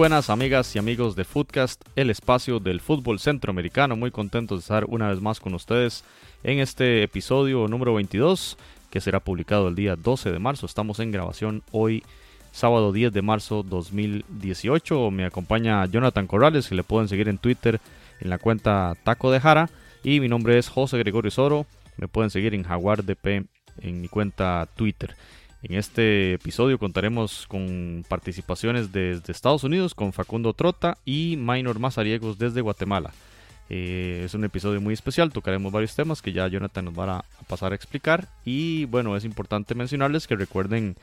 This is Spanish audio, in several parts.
buenas amigas y amigos de Footcast, el espacio del fútbol centroamericano. Muy contentos de estar una vez más con ustedes en este episodio número 22 que será publicado el día 12 de marzo. Estamos en grabación hoy, sábado 10 de marzo 2018. Me acompaña Jonathan Corrales, que le pueden seguir en Twitter en la cuenta Taco de Jara. Y mi nombre es José Gregorio Soro. Me pueden seguir en Jaguar DP en mi cuenta Twitter. En este episodio contaremos con participaciones desde Estados Unidos con Facundo Trota y Minor Mazariegos desde Guatemala. Eh, es un episodio muy especial, tocaremos varios temas que ya Jonathan nos va a pasar a explicar. Y bueno, es importante mencionarles que recuerden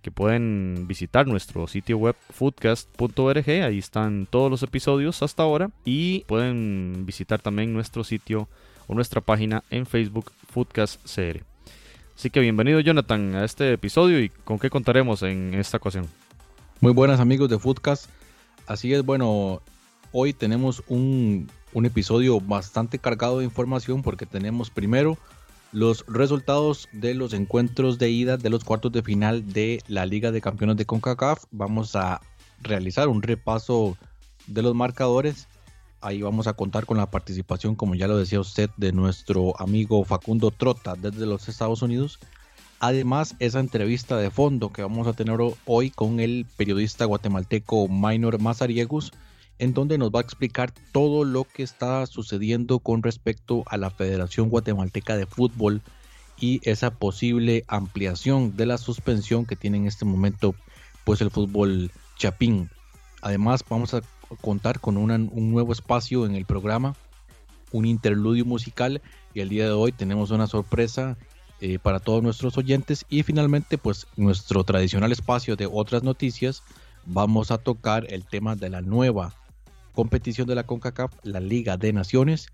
que pueden visitar nuestro sitio web foodcast.org, ahí están todos los episodios hasta ahora. Y pueden visitar también nuestro sitio o nuestra página en Facebook Foodcast CR. Así que bienvenido Jonathan a este episodio y con qué contaremos en esta ocasión. Muy buenas amigos de Foodcast. Así es, bueno, hoy tenemos un, un episodio bastante cargado de información porque tenemos primero los resultados de los encuentros de ida de los cuartos de final de la Liga de Campeones de CONCACAF. Vamos a realizar un repaso de los marcadores. Ahí vamos a contar con la participación, como ya lo decía usted, de nuestro amigo Facundo Trota desde los Estados Unidos. Además, esa entrevista de fondo que vamos a tener hoy con el periodista guatemalteco Minor Mazariegos, en donde nos va a explicar todo lo que está sucediendo con respecto a la Federación Guatemalteca de Fútbol y esa posible ampliación de la suspensión que tiene en este momento pues el fútbol chapín. Además, vamos a contar con un nuevo espacio en el programa, un interludio musical y el día de hoy tenemos una sorpresa eh, para todos nuestros oyentes y finalmente pues nuestro tradicional espacio de otras noticias vamos a tocar el tema de la nueva competición de la CONCACAF, la Liga de Naciones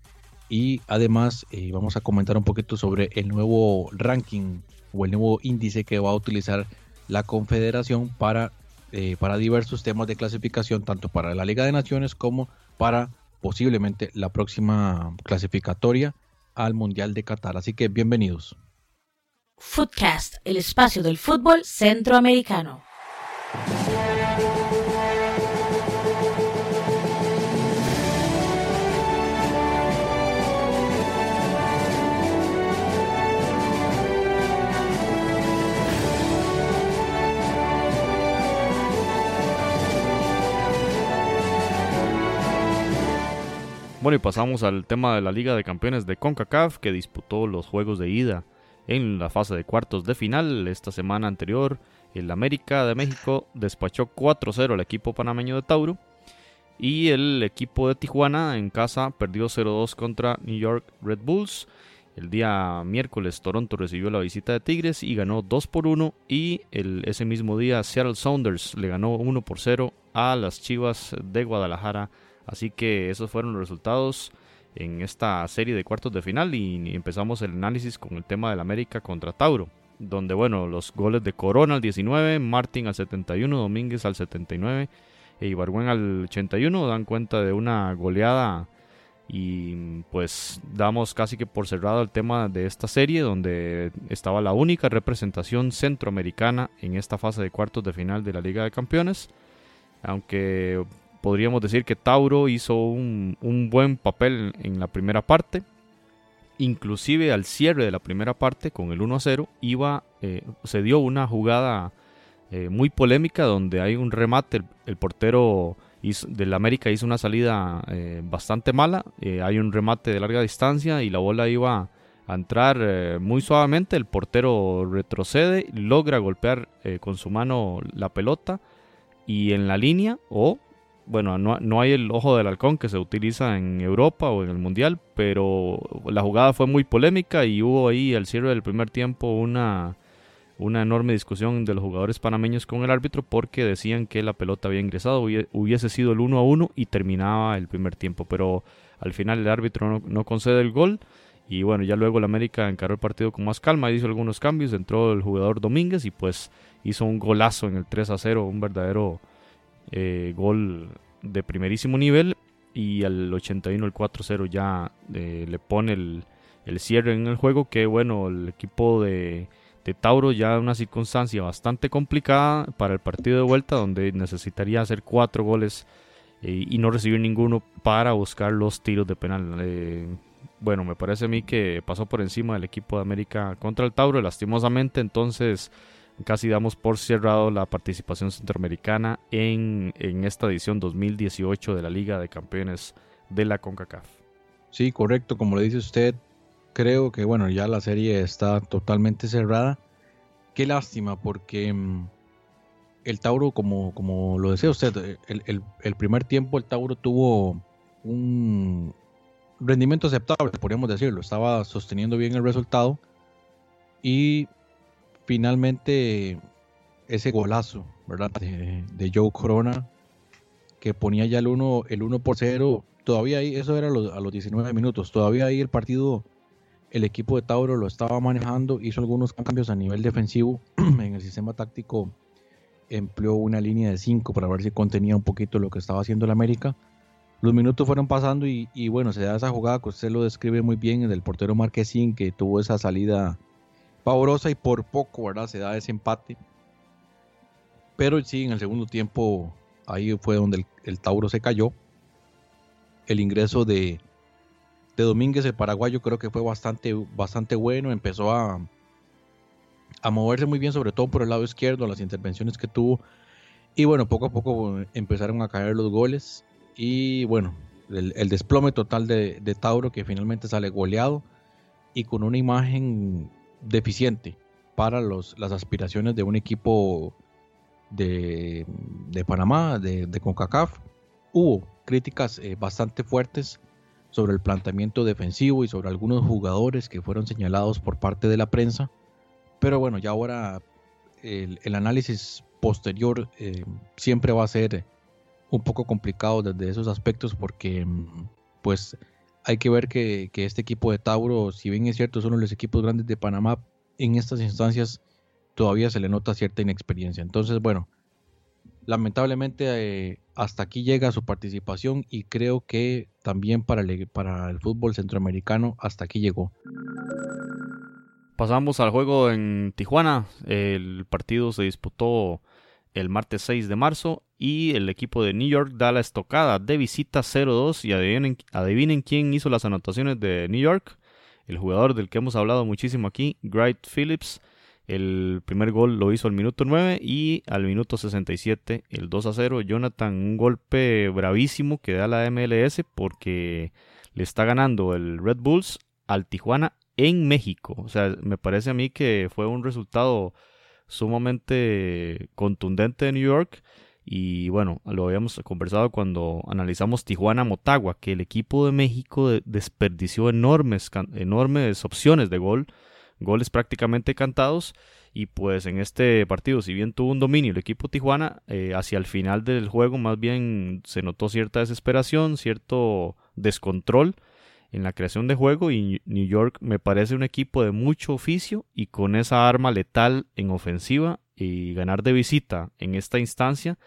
y además eh, vamos a comentar un poquito sobre el nuevo ranking o el nuevo índice que va a utilizar la Confederación para eh, para diversos temas de clasificación, tanto para la Liga de Naciones como para posiblemente la próxima clasificatoria al Mundial de Qatar. Así que bienvenidos. Footcast, el espacio del fútbol centroamericano. Bueno, y pasamos al tema de la Liga de Campeones de CONCACAF que disputó los juegos de ida en la fase de cuartos de final. Esta semana anterior, el América de México despachó 4-0 al equipo panameño de Tauro. Y el equipo de Tijuana en casa perdió 0-2 contra New York Red Bulls. El día miércoles Toronto recibió la visita de Tigres y ganó 2 por 1 y el, ese mismo día Seattle Sounders le ganó 1 por 0 a las Chivas de Guadalajara. Así que esos fueron los resultados en esta serie de cuartos de final y empezamos el análisis con el tema del América contra Tauro, donde bueno, los goles de Corona al 19, Martín al 71, Domínguez al 79 e Ibargüen al 81 dan cuenta de una goleada y pues damos casi que por cerrado el tema de esta serie donde estaba la única representación centroamericana en esta fase de cuartos de final de la Liga de Campeones, aunque podríamos decir que Tauro hizo un, un buen papel en la primera parte. Inclusive al cierre de la primera parte con el 1 a 0 iba, eh, se dio una jugada eh, muy polémica donde hay un remate, el, portero hizo, del América hizo una salida eh, bastante mala, hay un remate de larga distancia y la bola iba a entrar muy suavemente, el portero retrocede, logra golpear con su mano la pelota y en la línea o bueno, no, no, hay el ojo del halcón que se utiliza en Europa o en el Mundial, pero la jugada fue muy polémica y hubo ahí al cierre del primer tiempo una, una enorme discusión de los jugadores panameños con el árbitro porque decían que la pelota había ingresado, hubiese sido el 1 a 1 y terminaba el primer tiempo, pero al final el árbitro no, concede el gol y bueno, ya luego el América encaró el partido con más calma, hizo algunos cambios, entró el jugador Domínguez y pues hizo un golazo en el 3 a 0, un verdadero eh, gol de primerísimo nivel y al 81 el 4-0 ya eh, le pone el, el, cierre en el juego que bueno el equipo de, de, Tauro ya una circunstancia bastante complicada para el partido de vuelta donde necesitaría hacer cuatro goles eh, y no recibir ninguno para buscar los tiros de penal. Bueno me parece a mí que pasó por encima del equipo de América contra el Tauro lastimosamente entonces casi damos por cerrado la participación centroamericana en, esta edición 2018 de la Liga de Campeones de la CONCACAF. Sí, correcto, como le dice usted, creo que bueno, ya la serie está totalmente cerrada. Qué lástima, porque mm, el Tauro, como, como lo decía usted, el, el primer tiempo el Tauro tuvo un rendimiento aceptable, podríamos decirlo, estaba sosteniendo bien el resultado y finalmente ese golazo, ¿verdad? De, Joe Corona, que ponía ya el 1, el 1 por 0, todavía ahí, eso era a los, 19 minutos, todavía ahí el partido, el equipo de Tauro lo estaba manejando, hizo algunos cambios a nivel defensivo en el sistema táctico, empleó una línea de 5 para ver si contenía un poquito lo que estaba haciendo el América. Los minutos fueron pasando y, y bueno, se da esa jugada que usted lo describe muy bien, del portero Marquesín, que tuvo esa salida pavorosa y por poco, ¿verdad? Se da ese empate. Pero sí, en el segundo tiempo, ahí fue donde el, Tauro se cayó. El ingreso de, de, Domínguez, el paraguayo, creo que fue bastante, bastante bueno. Empezó a, a moverse muy bien, sobre todo por el lado izquierdo, las intervenciones que tuvo. Y bueno, poco a poco empezaron a caer los goles. Y bueno, el, desplome total de, de Tauro, que finalmente sale goleado y con una imagen deficiente para los, las aspiraciones de un equipo de, Panamá, de, CONCACAF. Hubo críticas eh, bastante fuertes sobre el planteamiento defensivo y sobre algunos jugadores que fueron señalados por parte de la prensa. Pero bueno, ya ahora el, análisis posterior eh, siempre va a ser un poco complicado desde esos aspectos porque mm, pues hay que ver que, este equipo de Tauro, si bien es cierto, de los equipos grandes de Panamá, en estas instancias todavía se le nota cierta inexperiencia. Entonces, bueno, lamentablemente eh, hasta aquí llega su participación y creo que también para el, para el fútbol centroamericano hasta aquí llegó. Pasamos al juego en Tijuana. El partido se disputó el martes 6 de marzo y el equipo de New York da la estocada de visita 0-2 y adivinen, adivinen, quién hizo las anotaciones de New York, el jugador del que hemos hablado muchísimo aquí, Wright Phillips. El primer gol lo hizo al minuto 9 y al minuto 67 el 2 0. Jonathan, un golpe bravísimo que da la MLS porque le está ganando el Red Bulls al Tijuana en México. O sea, me parece a mí que fue un resultado sumamente contundente de New York. Y bueno, lo habíamos conversado cuando analizamos Tijuana-Motagua, que el equipo de México desperdició enormes, enormes opciones de gol, goles prácticamente cantados. Y pues en este partido, si bien tuvo un dominio el equipo Tijuana, eh, hacia el final del juego más bien se notó cierta desesperación, cierto descontrol en la creación de juego y New York me parece un equipo de mucho oficio y con esa arma letal en ofensiva y ganar de visita en esta instancia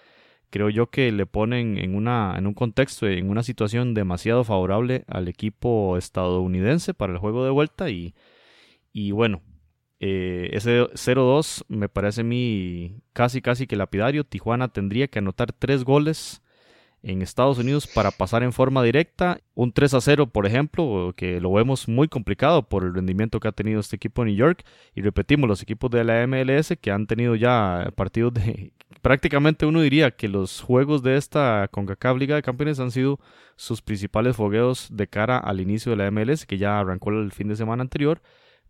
creo yo que le ponen en una en un contexto en una situación demasiado favorable al equipo estadounidense para el juego de vuelta y, y bueno eh, ese 0-2 me parece a mí casi casi que lapidario. Tijuana tendría que anotar tres goles en Estados Unidos para pasar en forma directa. Un 3 a 0, por ejemplo, que lo vemos muy complicado por el rendimiento que ha tenido este equipo de New York. Y repetimos, los equipos de la MLS que han tenido ya partidos de... Prácticamente uno diría que los juegos de esta CONCACAF Liga de Campeones han sido sus principales fogueos de cara al inicio de la MLS, que ya arrancó el fin de semana anterior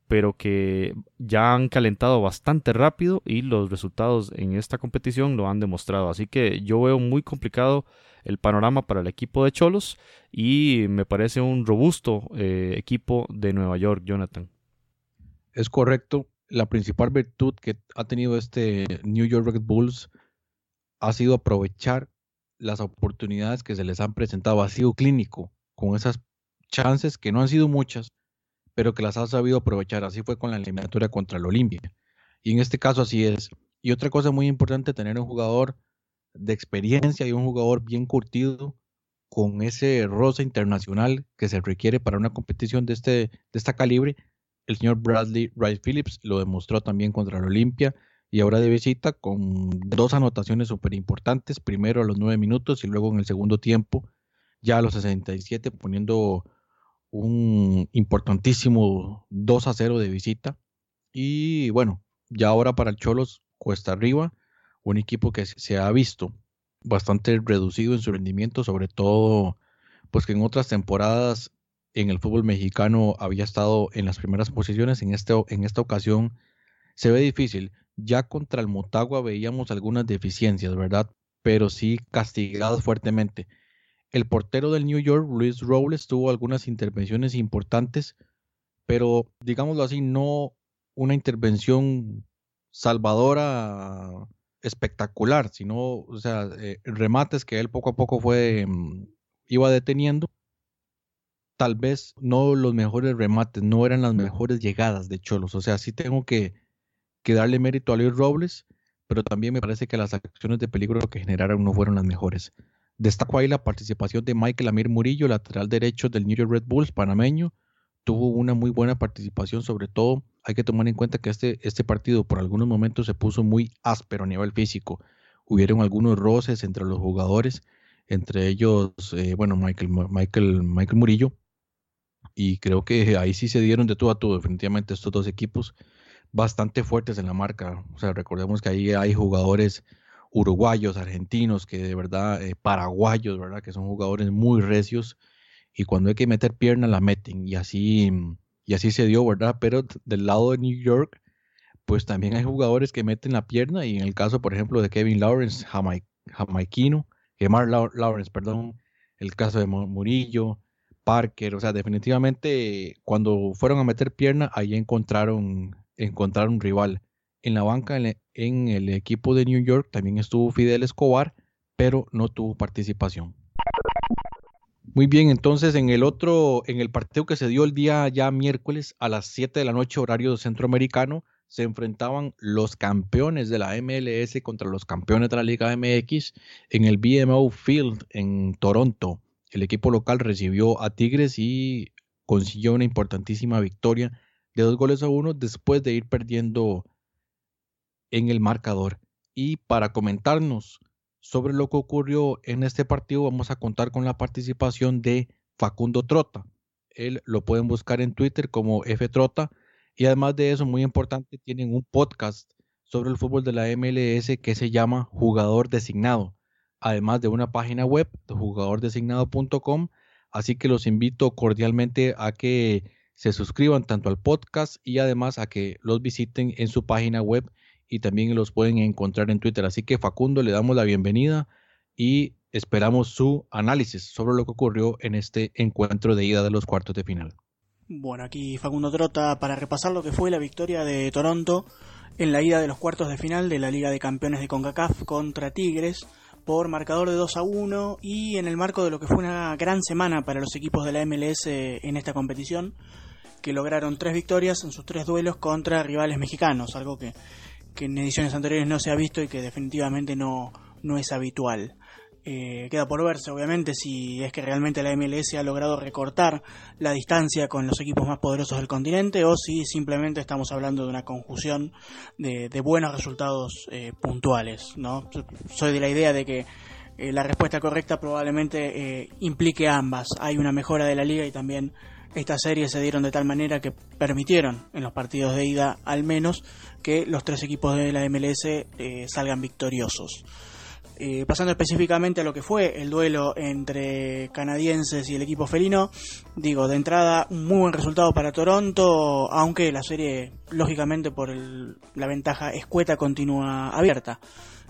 pero que ya han calentado bastante rápido y los resultados en esta competición lo han demostrado. Así que yo veo muy complicado el panorama para el equipo de Cholos y me parece un robusto eh, equipo de Nueva York, Jonathan. Es correcto. La principal virtud que ha tenido este New York Red Bulls ha sido aprovechar las oportunidades que se les han presentado. Ha sido clínico con esas chances que no han sido muchas, pero que las ha sabido aprovechar. Así fue con la eliminatoria contra el Olimpia. Y en este caso así es. Y otra cosa muy importante, tener un jugador de experiencia y un jugador bien curtido con ese rosa internacional que se requiere para una competición de este de esta calibre. El señor Bradley Rice Phillips lo demostró también contra el Olimpia y ahora de visita con dos anotaciones súper importantes, primero a los nueve minutos y luego en el segundo tiempo, ya a los 67, poniendo un importantísimo 2 a 0 de visita. Y bueno, ya ahora para el Cholos cuesta arriba, un equipo que se ha visto bastante reducido en su rendimiento, sobre todo pues que en otras temporadas en el fútbol mexicano había estado en las primeras posiciones, en, este, en esta ocasión se ve difícil. Ya contra el Motagua veíamos algunas deficiencias, ¿verdad? Pero sí castigados fuertemente. El portero del New York, Luis Robles, tuvo algunas intervenciones importantes, pero digámoslo así, no una intervención salvadora espectacular, sino, o sea, eh, remates que él poco a poco fue, mm, iba deteniendo. Tal vez no los mejores remates, no eran las mejores llegadas de Cholos. O sea, sí tengo que, que darle mérito a Luis Robles, pero también me parece que las acciones de peligro que generaron no fueron las mejores. Destaco ahí la participación de Michael Amir Murillo, lateral derecho del New York Red Bulls panameño. Tuvo una muy buena participación, sobre todo hay que tomar en cuenta que este, este partido por algunos momentos se puso muy áspero a nivel físico. Hubieron algunos roces entre los jugadores, entre ellos, eh, bueno, Michael, Michael, Michael Murillo. Y creo que ahí sí se dieron de todo a todo, definitivamente estos dos equipos bastante fuertes en la marca. O sea, recordemos que ahí hay jugadores uruguayos, argentinos, que de verdad, eh, paraguayos, ¿verdad? Que son jugadores muy recios y cuando hay que meter pierna la meten y así, y así se dio, ¿verdad? Pero del lado de New York, pues también hay jugadores que meten la pierna y en el caso, por ejemplo, de Kevin Lawrence, jamaiquino, Mark Lawrence, perdón, el caso de Murillo, Parker, o sea, definitivamente cuando fueron a meter pierna, ahí encontraron, encontraron un rival en la banca en el equipo de New York también estuvo Fidel Escobar, pero no tuvo participación. Muy bien, entonces en el otro, en el partido que se dio el día ya miércoles a las 7 de la noche horario centroamericano, se enfrentaban los campeones de la MLS contra los campeones de la Liga MX en el BMO Field en Toronto. El equipo local recibió a Tigres y consiguió una importantísima victoria de dos goles a uno después de ir perdiendo en el marcador. Y para comentarnos sobre lo que ocurrió en este partido, vamos a contar con la participación de Facundo Trota. Él lo pueden buscar en Twitter como F Trota. Y además de eso, muy importante, tienen un podcast sobre el fútbol de la MLS que se llama Jugador Designado. Además de una página web de jugadordesignado.com. Así que los invito cordialmente a que se suscriban tanto al podcast y además a que los visiten en su página web y también los pueden encontrar en Twitter. Así que Facundo, le damos la bienvenida y esperamos su análisis sobre lo que ocurrió en este encuentro de ida de los cuartos de final. Bueno, aquí Facundo Trota para repasar lo que fue la victoria de Toronto en la ida de los cuartos de final de la Liga de Campeones de CONCACAF contra Tigres por marcador de 2 a 1 y en el marco de lo que fue una gran semana para los equipos de la MLS en esta competición que lograron tres victorias en sus tres duelos contra rivales mexicanos, algo que que en ediciones anteriores no se ha visto y que definitivamente no, no es habitual. Eh, queda por verse, obviamente, si es que realmente la MLS ha logrado recortar la distancia con los equipos más poderosos del continente o si simplemente estamos hablando de una conjunción de, buenos resultados eh, puntuales. ¿no? Soy de la idea de que eh, la respuesta correcta probablemente eh, implique ambas. Hay una mejora de la liga y también estas series se dieron de tal manera que permitieron en los partidos de ida al menos que los tres equipos de la MLS eh, salgan victoriosos. Eh, pasando específicamente a lo que fue el duelo entre canadienses y el equipo felino, digo, de entrada un muy buen resultado para Toronto, aunque la serie, lógicamente por el- la ventaja escueta, continúa abierta.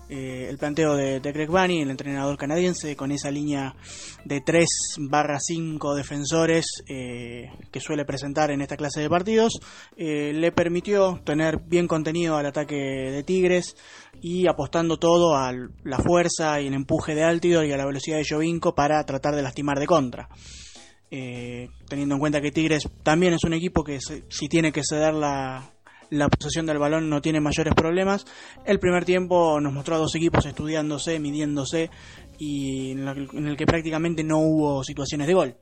Eh, el planteo de, Greg Bunny, el entrenador canadiense, con esa línea de 3 barra 5 defensores eh, que suele presentar en esta clase de partidos, eh, le permitió tener bien contenido al ataque de Tigres y apostando todo a la fuerza y el empuje de Altidor y a la velocidad de Jovinko para tratar de lastimar de contra. Eh, teniendo en cuenta que Tigres también es un equipo que si tiene que ceder la, la posesión del balón no tiene mayores problemas. El primer tiempo nos mostró a dos equipos estudiándose, midiéndose y en, el que prácticamente no hubo situaciones de gol.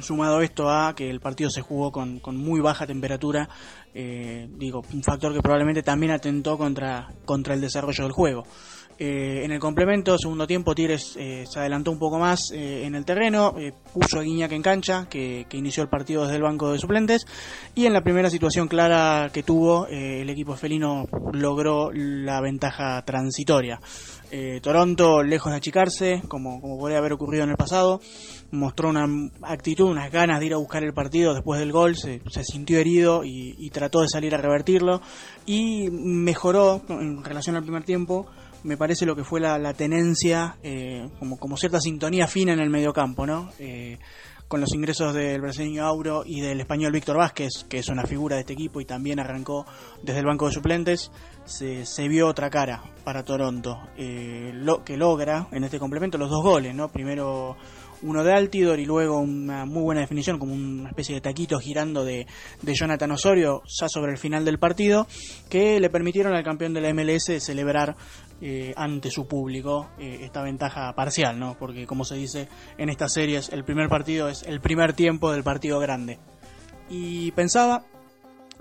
Sumado esto a que el partido se jugó con, con muy baja temperatura, eh, digo, un factor que probablemente también atentó contra, contra el desarrollo del juego. Eh, en el complemento, segundo tiempo, Tigres eh, se adelantó un poco más eh, en el terreno, eh, puso a Guiñac en cancha, que, que inició el partido desde el banco de suplentes, y en la primera situación clara que tuvo, eh, el equipo felino logró la ventaja transitoria. Toronto, lejos de achicarse, como, como podría haber ocurrido en el pasado, mostró una actitud, unas ganas de ir a buscar el partido después del gol, se, se sintió herido y trató de salir a revertirlo y mejoró en relación al primer tiempo. Me parece lo que fue la, tenencia, eh, como, como cierta sintonía fina en el mediocampo, ¿no? Eh, con los ingresos del brasileño Auro y del español Víctor Vázquez, que es una figura de este equipo y también arrancó desde el banco de suplentes, se, se vio otra cara para Toronto, eh, lo, que logra en este complemento los dos goles, ¿no? Primero uno de Altidor y luego una muy buena definición, como una especie de taquito girando de, de Jonathan Osorio, ya sobre el final del partido, que le permitieron al campeón de la MLS celebrar eh, ante su público eh, esta ventaja parcial, ¿no? Porque como se dice en estas series, el primer partido es el primer tiempo del partido grande. Y pensaba,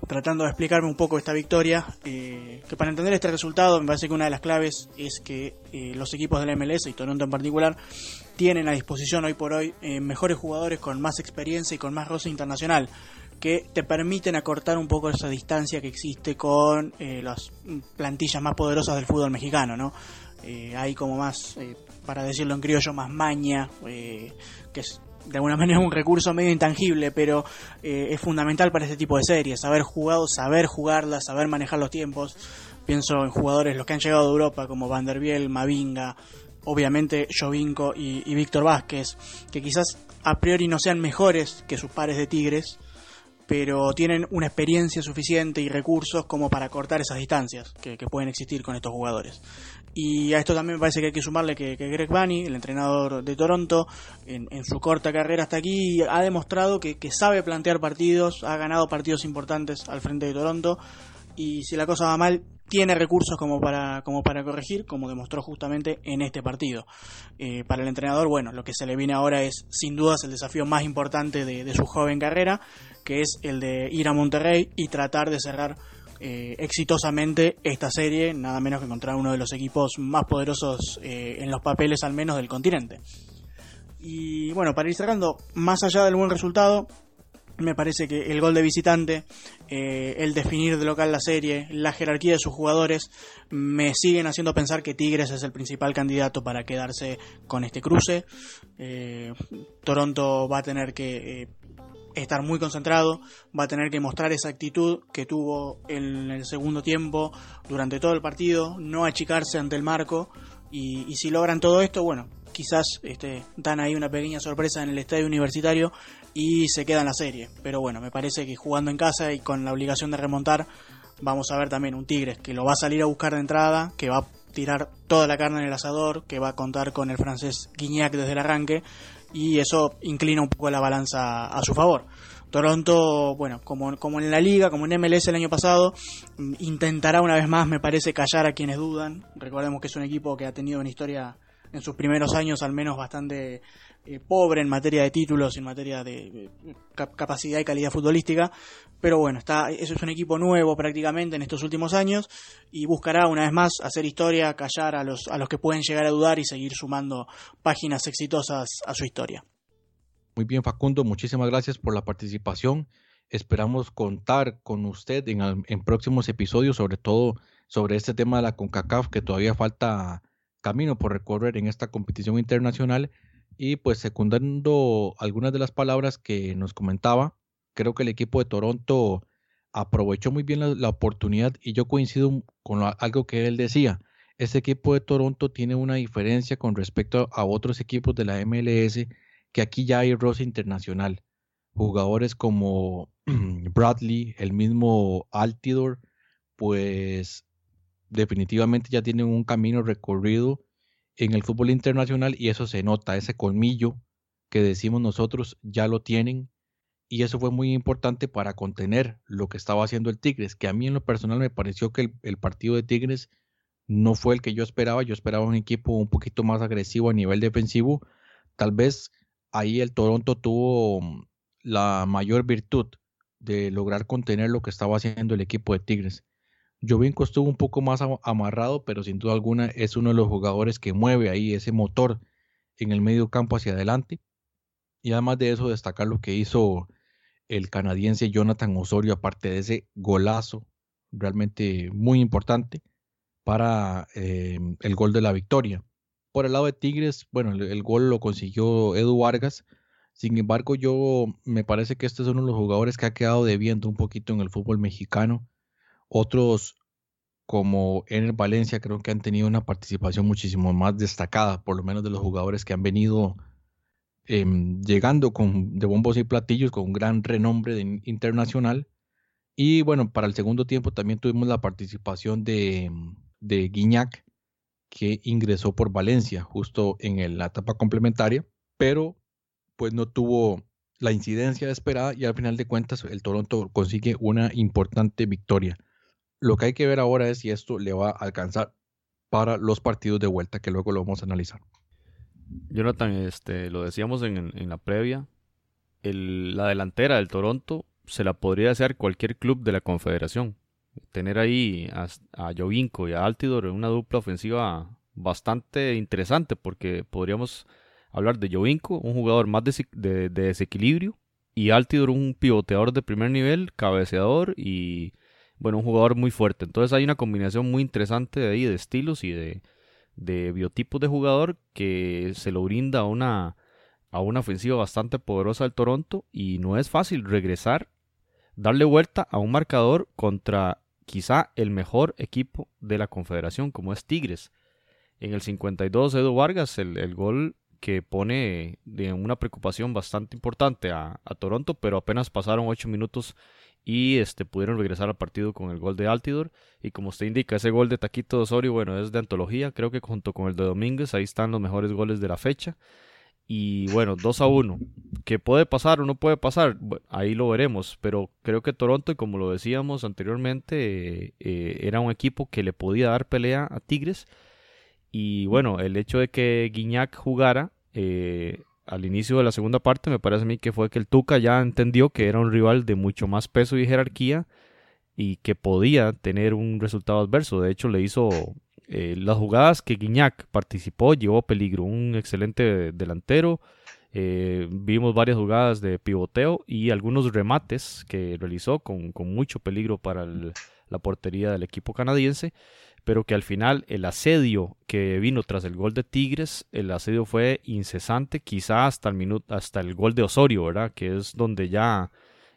tratando de explicarme un poco esta victoria, eh, que para entender este resultado me parece que una de las claves es que los equipos de la MLS y Toronto en particular tienen a disposición hoy por hoy mejores jugadores con más experiencia y con más roce internacional que te permiten acortar un poco esa distancia que existe con eh, las plantillas más poderosas del fútbol mexicano, ¿no? Eh, hay como más, eh, para decirlo en criollo, más maña, eh, que es de alguna manera un recurso medio intangible, pero es fundamental para este tipo de series, saber jugado, saber jugarlas, saber manejar los tiempos. Pienso en jugadores los que han llegado de Europa como Van Mavinga, obviamente Jovinko y, y Víctor Vázquez, que quizás a priori no sean mejores que sus pares de Tigres, pero tienen una experiencia suficiente y recursos como para cortar esas distancias que, pueden existir con estos jugadores. Y a esto también me parece que hay que sumarle que, Greg Bunny, el entrenador de Toronto, en, su corta carrera hasta aquí, ha demostrado que, sabe plantear partidos, ha ganado partidos importantes al frente de Toronto, y si la cosa va mal, tiene recursos como para, como para corregir, como demostró justamente en este partido. Eh, para el entrenador, bueno, lo que se le viene ahora es sin dudas el desafío más importante de su joven carrera, que es el de ir a Monterrey y tratar de cerrar eh, exitosamente esta serie, nada menos que contra uno de los equipos más poderosos eh, en los papeles al menos del continente. Y bueno, para ir cerrando, más allá del buen resultado, me parece que el gol de visitante, eh, el definir de local la serie, la jerarquía de sus jugadores, me siguen haciendo pensar que Tigres es el principal candidato para quedarse con este cruce. Toronto va a tener que estar muy concentrado, va a tener que mostrar esa actitud que tuvo en el segundo tiempo durante todo el partido, no achicarse ante el marco y, si logran todo esto, bueno, quizás este, dan ahí una pequeña sorpresa en el estadio universitario y se queda en la serie. Pero bueno, me parece que jugando en casa y con la obligación de remontar, vamos a ver también un Tigres que lo va a salir a buscar de entrada, que va a tirar toda la carne en el asador, que va a contar con el francés Guignac desde el arranque y eso inclina un poco la balanza a su favor. Toronto, bueno, como, como en la liga, como en MLS el año pasado, mm, intentará una vez más, me parece, callar a quienes dudan. Recordemos que es un equipo que ha tenido una historia en sus primeros años al menos bastante eh, pobre en materia de títulos, en materia de eh, cap- capacidad y calidad futbolística, Pero bueno, está, eso es un equipo nuevo prácticamente en estos últimos años y buscará una vez más hacer historia, callar a los, a los que pueden llegar a dudar y seguir sumando páginas exitosas a su historia. Muy bien, Facundo, muchísimas gracias por la participación. Esperamos contar con usted en, en próximos episodios, sobre todo sobre este tema de la CONCACAF, que todavía falta camino por recorrer en esta competición internacional. Y pues secundando algunas de las palabras que nos comentaba, creo que el equipo de Toronto aprovechó muy bien la, oportunidad y yo coincido con algo que él decía. Este equipo de Toronto tiene una diferencia con respecto a otros equipos de la MLS, que aquí ya hay roce internacional. Jugadores como Bradley, el mismo Altidor, pues definitivamente ya tienen un camino recorrido en el fútbol internacional y eso se nota, ese colmillo que decimos nosotros ya lo tienen y eso fue muy importante para contener lo que estaba haciendo el Tigres, que a mí en lo personal me pareció que el, partido de Tigres no fue el que yo esperaba, yo esperaba un equipo un poquito más agresivo a nivel defensivo, tal vez ahí el Toronto tuvo mm, la mayor virtud de lograr contener lo que estaba haciendo el equipo de Tigres. Jovinko estuvo un poco más amarrado, pero sin duda alguna es uno de los jugadores que mueve ahí ese motor en el medio campo hacia adelante. Y además de eso, destacar lo que hizo el canadiense Jonathan Osorio, aparte de ese golazo realmente muy importante para eh, el gol de la victoria. Por el lado de Tigres, bueno, el, gol lo consiguió Edu Vargas. Sin embargo, yo me parece que este es uno de los jugadores que ha quedado debiendo un poquito en el fútbol mexicano. Otros como en el Valencia creo que han tenido una participación muchísimo más destacada, por lo menos de los jugadores que han venido Em, llegando con, de bombos y platillos con un gran renombre internacional. Y bueno, para el segundo tiempo también tuvimos la participación de, de Guiñac, que ingresó por Valencia justo en la etapa complementaria, pero pues no tuvo la incidencia esperada y al final de cuentas el Toronto consigue una importante victoria. Lo que hay que ver ahora es si esto le va a alcanzar para los partidos de vuelta, que luego lo vamos a analizar. Jonathan, este, lo decíamos en, la previa, la delantera del Toronto se la podría hacer cualquier club de la Confederación. Tener ahí a, a y a Altidor en una dupla ofensiva bastante interesante porque podríamos hablar de Jovinko, un jugador más de, desequilibrio, y Altidor, un pivoteador de primer nivel, cabeceador y, bueno, un jugador muy fuerte. Entonces hay una combinación muy interesante de ahí de estilos y de, de biotipos de jugador que se lo brinda a una, a una ofensiva bastante poderosa del Toronto y no es fácil regresar, darle vuelta a un marcador contra quizá el mejor equipo de la Confederación como es Tigres. En el 52 Edu Vargas, el, gol que pone de una preocupación bastante importante a, a Toronto, pero apenas pasaron 8 minutos y este, pudieron regresar al partido con el gol de Altidor. Y como usted indica, ese gol de Taquito Osorio, bueno, es de antología. Creo que junto con el de Domínguez, ahí están los mejores goles de la fecha. Y bueno, 2 a 1. ¿Qué puede pasar o no puede pasar? ahí lo veremos. Pero creo que Toronto, y como lo decíamos anteriormente, eh, era un equipo que le podía dar pelea a Tigres. Y bueno, el hecho de que Guiñac jugara eh, al inicio de la segunda parte me parece a mí que fue que el Tuca ya entendió que era un rival de mucho más peso y jerarquía y que podía tener un resultado adverso. De hecho, le hizo eh, las jugadas que Guiñac participó, llevó peligro, un excelente delantero. Eh, vimos varias jugadas de pivoteo y algunos remates que realizó con, mucho peligro para la portería del equipo canadiense pero que al final el asedio que vino tras el gol de Tigres, el asedio fue incesante, quizá hasta el minuto, hasta el gol de Osorio, ¿verdad? Que es donde ya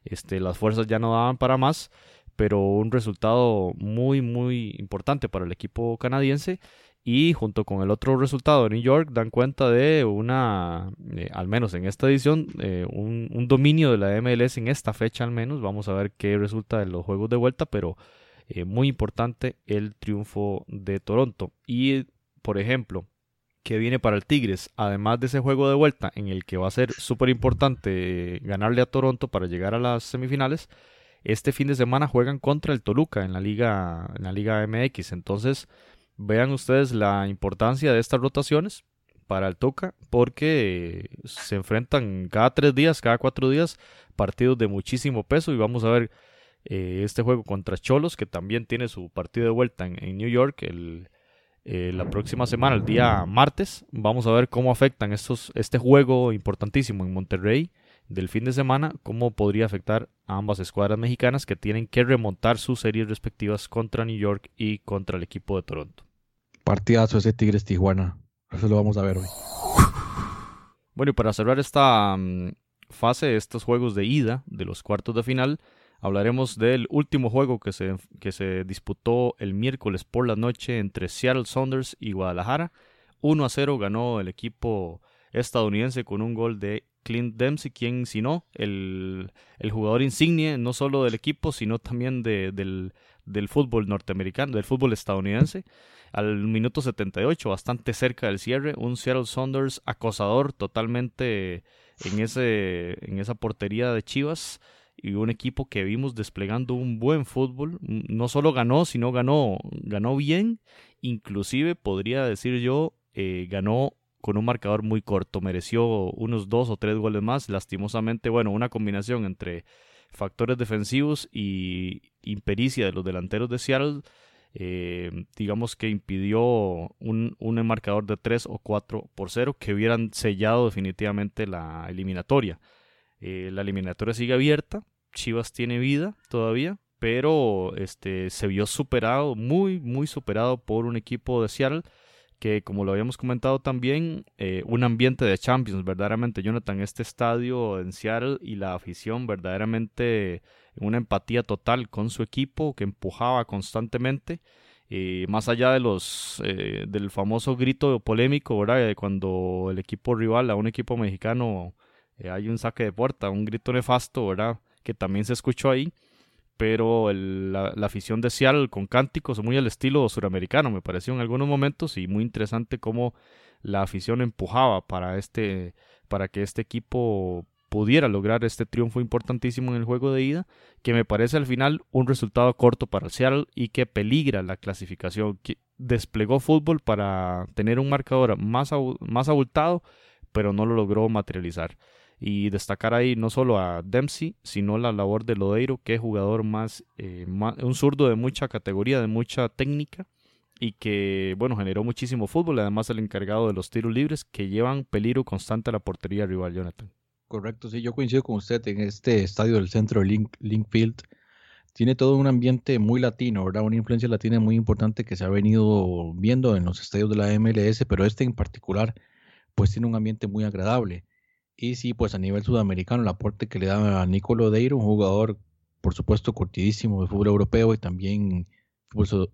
este, las fuerzas ya no daban para más, pero un resultado muy, muy importante para el equipo canadiense. Y junto con el otro resultado de New York dan cuenta de una, eh, al menos en esta edición, eh, un, un dominio de la MLS en esta fecha al menos. Vamos a ver qué resulta de los juegos de vuelta, pero eh, muy importante el triunfo de Toronto. Y, por ejemplo, que viene para el Tigres, además de ese juego de vuelta en el que va a ser súper importante eh, ganarle a Toronto para llegar a las semifinales, este fin de semana juegan contra el Toluca en la Liga, en la Liga MX. Entonces, vean ustedes la importancia de estas rotaciones para el Toca porque se enfrentan cada tres días, cada cuatro días partidos de muchísimo peso y vamos a ver eh, este juego contra Cholos, que también tiene su partido de vuelta en, New York el, eh, la próxima semana, el día martes. Vamos a ver cómo afectan estos, este juego importantísimo en Monterrey del fin de semana, cómo podría afectar a ambas escuadras mexicanas que tienen que remontar sus series respectivas contra New York y contra el equipo de Toronto. Partidazo ese Tigres Tijuana. Eso lo vamos a ver hoy. Bueno, y para cerrar esta mm, fase, estos juegos de ida de los cuartos de final, hablaremos del último juego que se, que se disputó el miércoles por la noche entre Seattle Saunders y Guadalajara. 1 a 0 ganó el equipo estadounidense con un gol de Clint Dempsey, quien si no, el, el jugador insignia no solo del equipo, sino también de, del, del fútbol norteamericano, del fútbol estadounidense al minuto 78, bastante cerca del cierre, un Seattle Saunders acosador totalmente en, ese, en esa portería de Chivas y un equipo que vimos desplegando un buen fútbol, no solo ganó, sino ganó, ganó bien, inclusive podría decir yo, eh, ganó con un marcador muy corto, mereció unos dos o tres goles más, lastimosamente, bueno, una combinación entre factores defensivos y impericia de los delanteros de Seattle eh, digamos que impidió un, un marcador de 3 o 4 por 0 que hubieran sellado definitivamente la eliminatoria. Eh, la eliminatoria sigue abierta, Chivas tiene vida todavía, pero este, se vio superado, muy, muy superado por un equipo de Seattle que como lo habíamos comentado también, eh, un ambiente de Champions, verdaderamente Jonathan, este estadio en Seattle y la afición verdaderamente una empatía total con su equipo que empujaba constantemente. Eh, más allá de los eh, del famoso grito polémico, ¿verdad? cuando el equipo rival a un equipo mexicano eh, hay un saque de puerta, un grito nefasto, ¿verdad? Que también se escuchó ahí, pero la, afición de Seattle con cánticos muy al estilo suramericano, me pareció en algunos momentos y muy interesante cómo la afición empujaba para este para que este equipo pudiera lograr este triunfo importantísimo en el juego de ida, que me parece al final un resultado corto para el Seattle y que peligra la clasificación, desplegó fútbol para tener un marcador más, más abultado, pero no lo logró materializar. Y destacar ahí no solo a Dempsey, sino la labor de Lodeiro, que es jugador más, eh, un zurdo de mucha categoría, de mucha técnica, y que, bueno, generó muchísimo fútbol, además el encargado de los tiros libres que llevan peligro constante a la portería rival, Jonathan. Correcto, sí, yo coincido con usted en este estadio del centro Link, Linkfield. Tiene todo un ambiente muy latino, ¿verdad? Una influencia latina muy importante que se ha venido viendo en los estadios de la MLS, pero este en particular, pues tiene un ambiente muy agradable. Y sí, pues a nivel sudamericano, el aporte que le da a Nicolo Deiro, un jugador, por supuesto, cortidísimo de fútbol europeo y también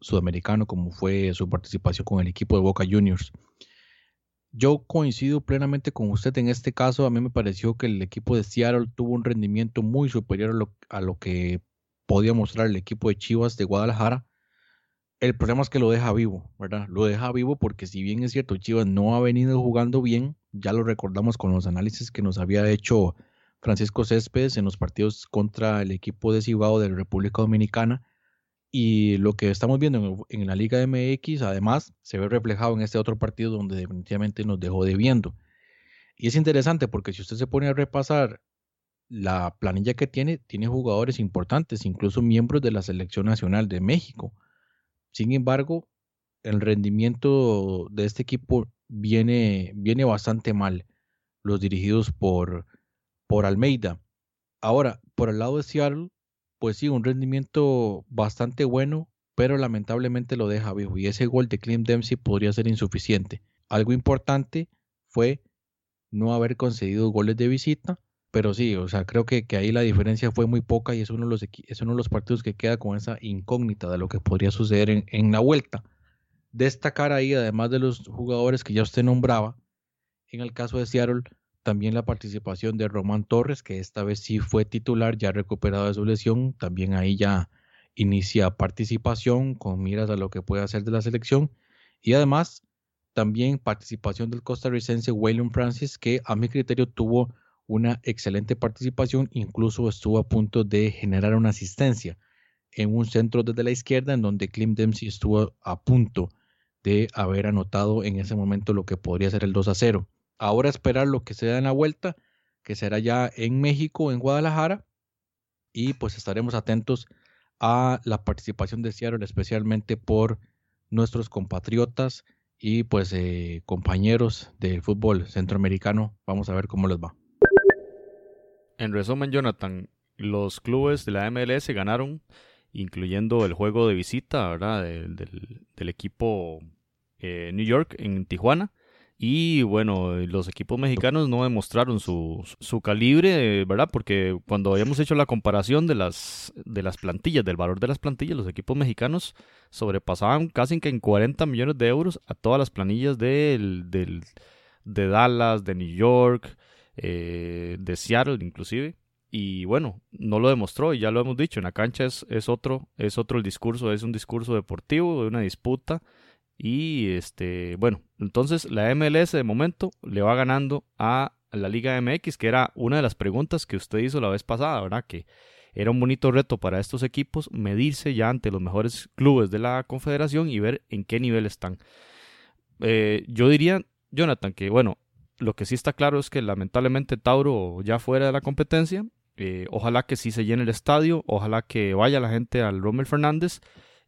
sudamericano, como fue su participación con el equipo de Boca Juniors. Yo coincido plenamente con usted en este caso. A mí me pareció que el equipo de Seattle tuvo un rendimiento muy superior a lo, que podía mostrar el equipo de Chivas de Guadalajara. El problema es que lo deja vivo, ¿verdad? Lo deja vivo porque si bien es cierto, Chivas no ha venido jugando bien, ya lo recordamos con los análisis que nos había hecho Francisco Céspedes en los partidos contra el equipo de Cibao de la República Dominicana y lo que estamos viendo en, la Liga MX, además, se ve reflejado en este otro partido donde definitivamente nos dejó debiendo. Y es interesante porque si usted se pone a repasar la planilla que tiene, tiene jugadores importantes, incluso miembros de la Selección Nacional de México. Sin embargo, el rendimiento de este equipo viene, viene bastante mal, los dirigidos por, por Almeida. Ahora, por el lado de Seattle, pues sí, un rendimiento bastante bueno, pero lamentablemente lo deja vivo y ese gol de Clint Dempsey podría ser insuficiente. Algo importante fue no haber concedido goles de visita, pero sí, o sea, creo que, ahí la diferencia fue muy poca y es uno, de los, es uno de los partidos que queda con esa incógnita de lo que podría suceder en, en la vuelta. Destacar ahí, además de los jugadores que ya usted nombraba, en el caso de Seattle, también la participación de Román Torres, que esta vez sí fue titular, ya recuperado de su lesión. También ahí ya inicia participación con miras a lo que puede hacer de la selección. Y además, también participación del costarricense William Francis, que a mi criterio tuvo una excelente participación, incluso estuvo a punto de generar una asistencia en un centro desde la izquierda, en donde Clint Dempsey estuvo a punto de haber anotado en ese momento lo que podría ser el 2 a 0. Ahora esperar lo que se da en la vuelta, que será ya en México, en Guadalajara. Y pues estaremos atentos a la participación de Seattle, especialmente por nuestros compatriotas y pues eh, compañeros del fútbol centroamericano. Vamos a ver cómo les va. En resumen, Jonathan, los clubes de la MLS ganaron, incluyendo el juego de visita, ¿verdad? Del, equipo eh, New York en Tijuana. Y bueno, los equipos mexicanos no demostraron su, su calibre, ¿verdad? Porque cuando habíamos hecho la comparación de las, de las plantillas, del valor de las plantillas, los equipos mexicanos sobrepasaban casi que en 40 millones de euros a todas las planillas del, del- de Dallas, de New York, eh, de Seattle inclusive. Y bueno, no lo demostró y ya lo hemos dicho, en la cancha es, es otro, es otro el discurso, es un discurso deportivo, de una disputa. Y este, bueno, entonces la MLS de momento le va ganando a la Liga MX, que era una de las preguntas que usted hizo la vez pasada, ¿verdad? Que era un bonito reto para estos equipos medirse ya ante los mejores clubes de la Confederación y ver en qué nivel están. Eh, yo diría, Jonathan, que bueno, lo que sí está claro es que lamentablemente Tauro ya fuera de la competencia. eh, ojalá que sí se llene el estadio, ojalá que vaya la gente al Rommel Fernández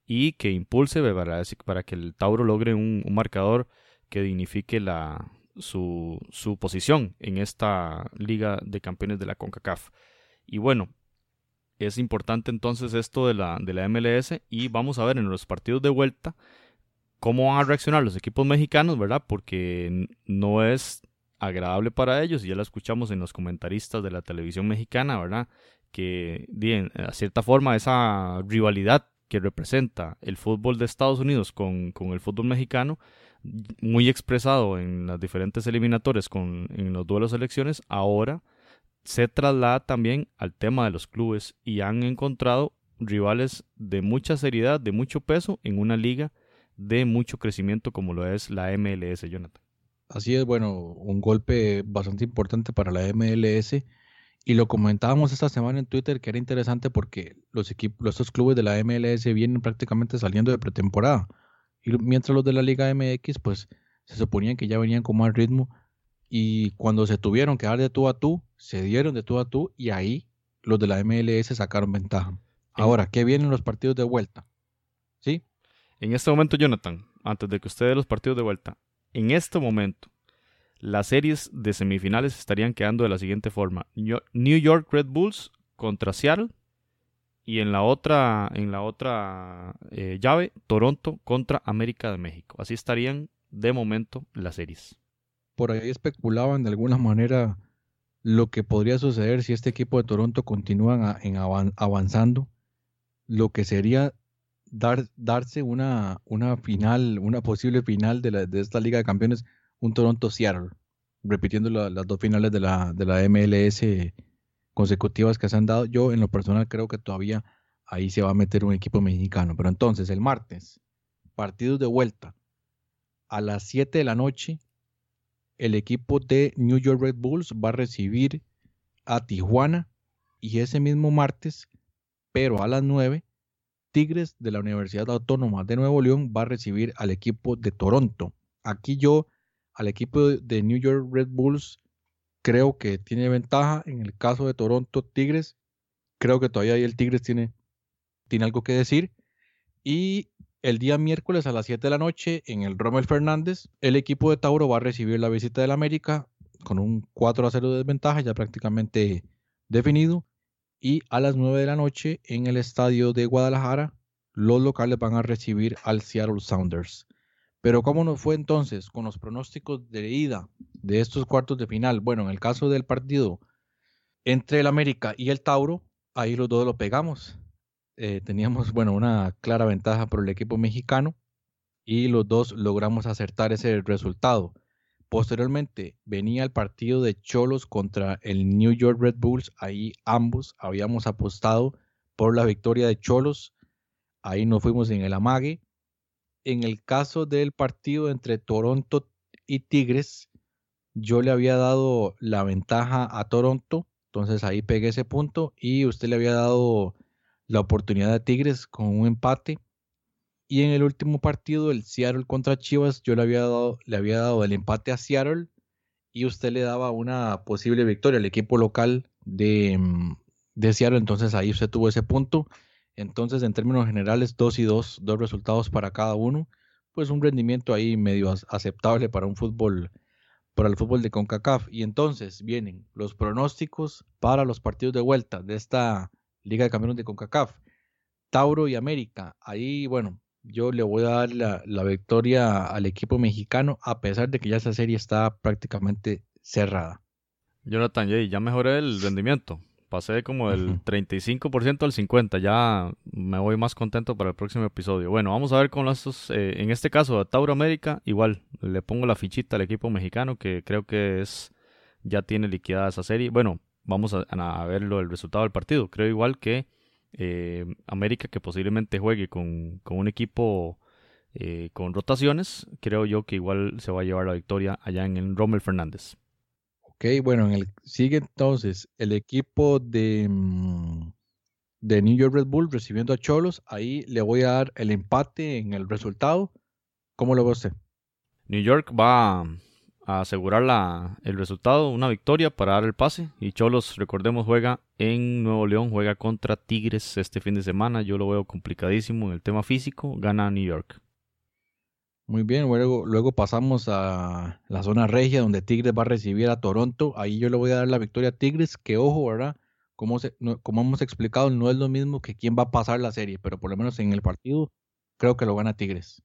y que impulse para, para que el Tauro logre un, un marcador que dignifique la, su, su posición en esta Liga de Campeones de la CONCACAF. Y bueno, es importante entonces esto de la, de la MLS y vamos a ver en los partidos de vuelta cómo van a reaccionar los equipos mexicanos, ¿verdad? Porque no es agradable para ellos, y ya lo escuchamos en los comentaristas de la televisión mexicana, ¿verdad? Que, bien, a cierta forma, esa rivalidad que representa el fútbol de Estados Unidos con, con el fútbol mexicano, muy expresado en las diferentes eliminatorias con, en los duelos de elecciones, ahora se traslada también al tema de los clubes y han encontrado rivales de mucha seriedad, de mucho peso en una liga de mucho crecimiento como lo es la MLS, Jonathan. Así es, bueno, un golpe bastante importante para la MLS y lo comentábamos esta semana en Twitter que era interesante porque los equipos, estos clubes de la MLS vienen prácticamente saliendo de pretemporada y mientras los de la Liga MX pues se suponían que ya venían con más ritmo y cuando se tuvieron que dar de tú a tú, se dieron de tú a tú y ahí los de la MLS sacaron ventaja. Ahora, ¿qué vienen los partidos de vuelta? ¿Sí? En este momento, Jonathan, antes de que usted dé los partidos de vuelta, en este momento, las series de semifinales estarían quedando de la siguiente forma: New York Red Bulls contra Seattle y en la otra, en la otra eh, llave, Toronto contra América de México. Así estarían de momento las series. Por ahí especulaban de alguna manera lo que podría suceder si este equipo de Toronto continúa en avan avanzando, lo que sería dar, darse una, una final, una posible final de, la, de esta Liga de Campeones, un Toronto-Seattle, repitiendo la, las dos finales de la, de la MLS consecutivas que se han dado. Yo en lo personal creo que todavía ahí se va a meter un equipo mexicano. Pero entonces el martes, partidos de vuelta, a las 7 de la noche, el equipo de New York Red Bulls va a recibir a Tijuana y ese mismo martes, pero a las 9, Tigres de la Universidad Autónoma de Nuevo León va a recibir al equipo de Toronto. Aquí yo al equipo de New York Red Bulls creo que tiene ventaja. En el caso de Toronto Tigres, creo que todavía ahí el Tigres tiene, tiene algo que decir. Y el día miércoles a las 7 de la noche en el Rommel Fernández, el equipo de Tauro va a recibir la visita del América con un 4 a 0 de desventaja ya prácticamente definido. Y a las 9 de la noche en el estadio de Guadalajara, los locales van a recibir al Seattle Sounders. Pero ¿cómo nos fue entonces con los pronósticos de ida de estos cuartos de final? Bueno, en el caso del partido entre el América y el Tauro, ahí los dos lo pegamos. Eh, teníamos, bueno, una clara ventaja por el equipo mexicano y los dos logramos acertar ese resultado. Posteriormente venía el partido de Cholos contra el New York Red Bulls. Ahí ambos habíamos apostado por la victoria de Cholos. Ahí nos fuimos en el amague. En el caso del partido entre Toronto y Tigres, yo le había dado la ventaja a Toronto. Entonces ahí pegué ese punto y usted le había dado la oportunidad a Tigres con un empate. Y en el último partido, el Seattle contra Chivas, yo le había dado, le había dado el empate a Seattle y usted le daba una posible victoria al equipo local de, mm, de Seattle, entonces ahí usted tuvo ese punto. Entonces, en términos generales, dos y dos, dos resultados para cada uno, pues un rendimiento ahí medio aceptable para un fútbol, para el fútbol de CONCACAF. Y entonces vienen los pronósticos para los partidos de vuelta de esta Liga de Campeones de CONCACAF. Tauro y América. Ahí, bueno, yo le voy a dar la, la, victoria al equipo mexicano, a pesar de que ya esa serie está prácticamente cerrada. Jonathan Jay, ya mejoré el rendimiento. Pasé como del 35% al 50%. Ya me voy más contento para el próximo episodio. Bueno, vamos a ver con estos. Eh, en este caso, a Tauro América, igual le pongo la fichita al equipo mexicano, que creo que es ya tiene liquidada esa serie. Bueno, vamos a, a ver el resultado del partido. Creo igual que eh, América que posiblemente juegue con, un equipo eh, con rotaciones, creo yo que igual se va a llevar la victoria allá en el Rommel Fernández. Ok, bueno, en el, sigue entonces el equipo de, mm, de New York Red Bull recibiendo a Cholos. Ahí le voy a dar el empate en el resultado. ¿Cómo lo ve usted? New York va a asegurar la, el resultado, una victoria para dar el pase. Y Cholos, recordemos, juega en Nuevo León, juega contra Tigres este fin de semana. Yo lo veo complicadísimo en el tema físico. Gana New York. Muy bien, luego, luego pasamos a la zona regia donde Tigres va a recibir a Toronto. Ahí yo le voy a dar la victoria a Tigres, que ojo, ¿verdad? Como, se, como hemos explicado, no es lo mismo que quién va a pasar la serie, pero por lo menos en el partido creo que lo gana Tigres.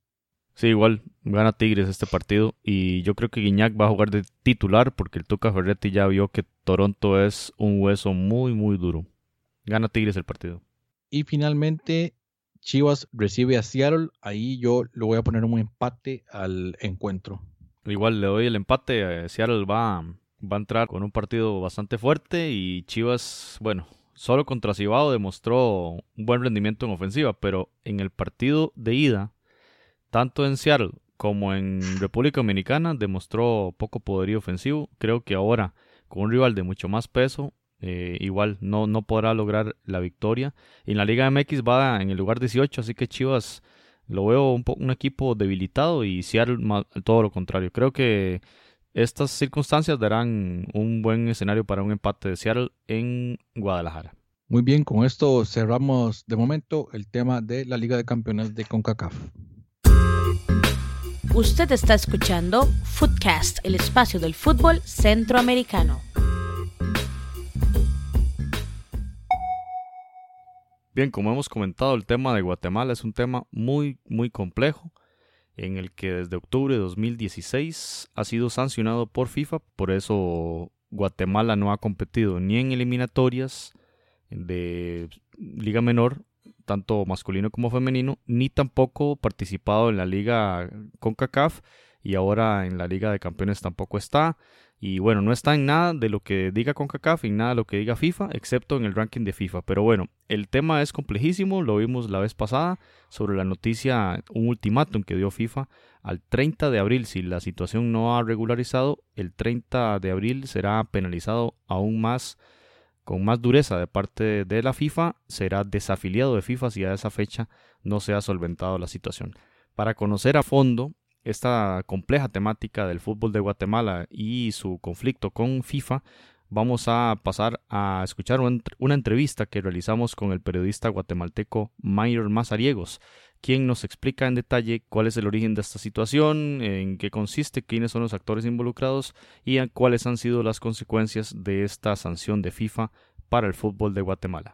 Sí, igual gana Tigres este partido y yo creo que Guiñac va a jugar de titular porque el Tuca Ferretti ya vio que Toronto es un hueso muy muy duro. Gana Tigres el partido. Y finalmente Chivas recibe a Seattle, ahí yo le voy a poner un empate al encuentro. Igual le doy el empate, Seattle va, va a entrar con un partido bastante fuerte y Chivas, bueno, solo contra Cibao demostró un buen rendimiento en ofensiva, pero en el partido de ida tanto en Seattle como en República Dominicana demostró poco poderío ofensivo. Creo que ahora, con un rival de mucho más peso, eh, igual no, no podrá lograr la victoria. en la Liga MX va en el lugar 18, así que Chivas lo veo un, un equipo debilitado y Seattle todo lo contrario. Creo que estas circunstancias darán un buen escenario para un empate de Seattle en Guadalajara. Muy bien, con esto cerramos de momento el tema de la Liga de Campeones de CONCACAF. Usted está escuchando Footcast, el espacio del fútbol centroamericano. Bien, como hemos comentado, el tema de Guatemala es un tema muy, muy complejo, en el que desde octubre de 2016 ha sido sancionado por FIFA, por eso Guatemala no ha competido ni en eliminatorias de Liga Menor tanto masculino como femenino, ni tampoco participado en la liga CONCACAF y ahora en la liga de campeones tampoco está. Y bueno, no está en nada de lo que diga CONCACAF y nada de lo que diga FIFA, excepto en el ranking de FIFA. Pero bueno, el tema es complejísimo, lo vimos la vez pasada sobre la noticia, un ultimátum que dio FIFA al 30 de abril. Si la situación no ha regularizado, el 30 de abril será penalizado aún más con más dureza de parte de la FIFA, será desafiliado de FIFA si a esa fecha no se ha solventado la situación. Para conocer a fondo esta compleja temática del fútbol de Guatemala y su conflicto con FIFA, vamos a pasar a escuchar una entrevista que realizamos con el periodista guatemalteco Mayer Mazariegos, quien nos explica en detalle cuál es el origen de esta situación, en qué consiste, quiénes son los actores involucrados y cuáles han sido las consecuencias de esta sanción de FIFA para el fútbol de Guatemala.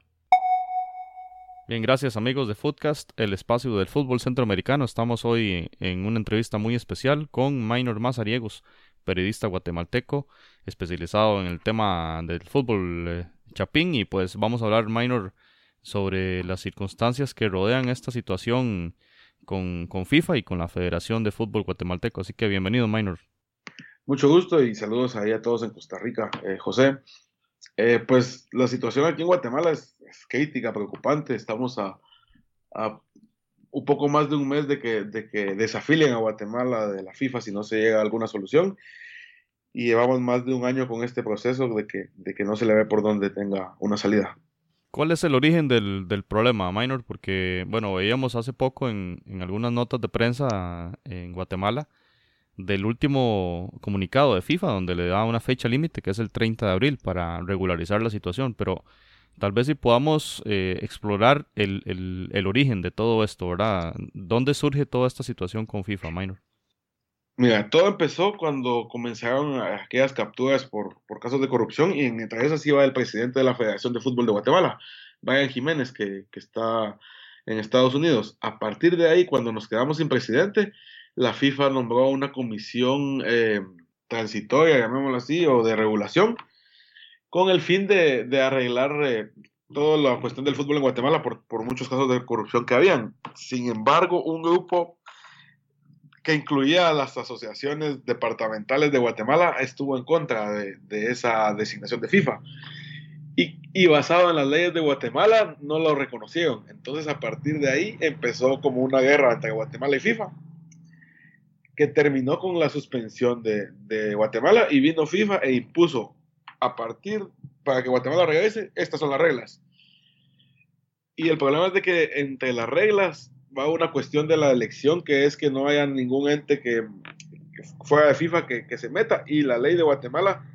Bien, gracias amigos de Footcast, el espacio del fútbol centroamericano. Estamos hoy en una entrevista muy especial con Minor Mazariegos, periodista guatemalteco especializado en el tema del fútbol eh, chapín y pues vamos a hablar Minor sobre las circunstancias que rodean esta situación con, con, FIFA y con la Federación de Fútbol Guatemalteco. Así que bienvenido, Minor. Mucho gusto y saludos ahí a todos en Costa Rica. Eh, José, eh, pues la situación aquí en Guatemala es, crítica, preocupante. Estamos a, a, un poco más de un mes de que, de que desafilen a Guatemala de la FIFA si no se llega a alguna solución. Y llevamos más de un año con este proceso de que, de que no se le ve por dónde tenga una salida. ¿Cuál es el origen del, del, problema, Minor? Porque, bueno, veíamos hace poco en, en, algunas notas de prensa en Guatemala del último comunicado de FIFA, donde le da una fecha límite, que es el 30 de abril, para regularizar la situación. Pero tal vez si podamos eh, explorar el, el, el, origen de todo esto, ¿verdad? ¿Dónde surge toda esta situación con FIFA, Minor? Mira, todo empezó cuando comenzaron aquellas capturas por, por casos de corrupción y entre esas iba el presidente de la Federación de Fútbol de Guatemala, Brian Jiménez, que, que está en Estados Unidos. A partir de ahí, cuando nos quedamos sin presidente, la FIFA nombró una comisión eh, transitoria, llamémoslo así, o de regulación, con el fin de, de arreglar eh, toda la cuestión del fútbol en Guatemala por, por muchos casos de corrupción que habían. Sin embargo, un grupo que incluía a las asociaciones departamentales de Guatemala, estuvo en contra de, esa designación de FIFA. Y, y, basado en las leyes de Guatemala, no lo reconocieron. Entonces, a partir de ahí, empezó como una guerra entre Guatemala y FIFA, que terminó con la suspensión de, de Guatemala y vino FIFA e impuso a partir, para que Guatemala regrese, estas son las reglas. Y el problema es de que entre las reglas va una cuestión de la elección, que es que no haya ningún ente que, que fuera de FIFA que, que, se meta. Y la ley de Guatemala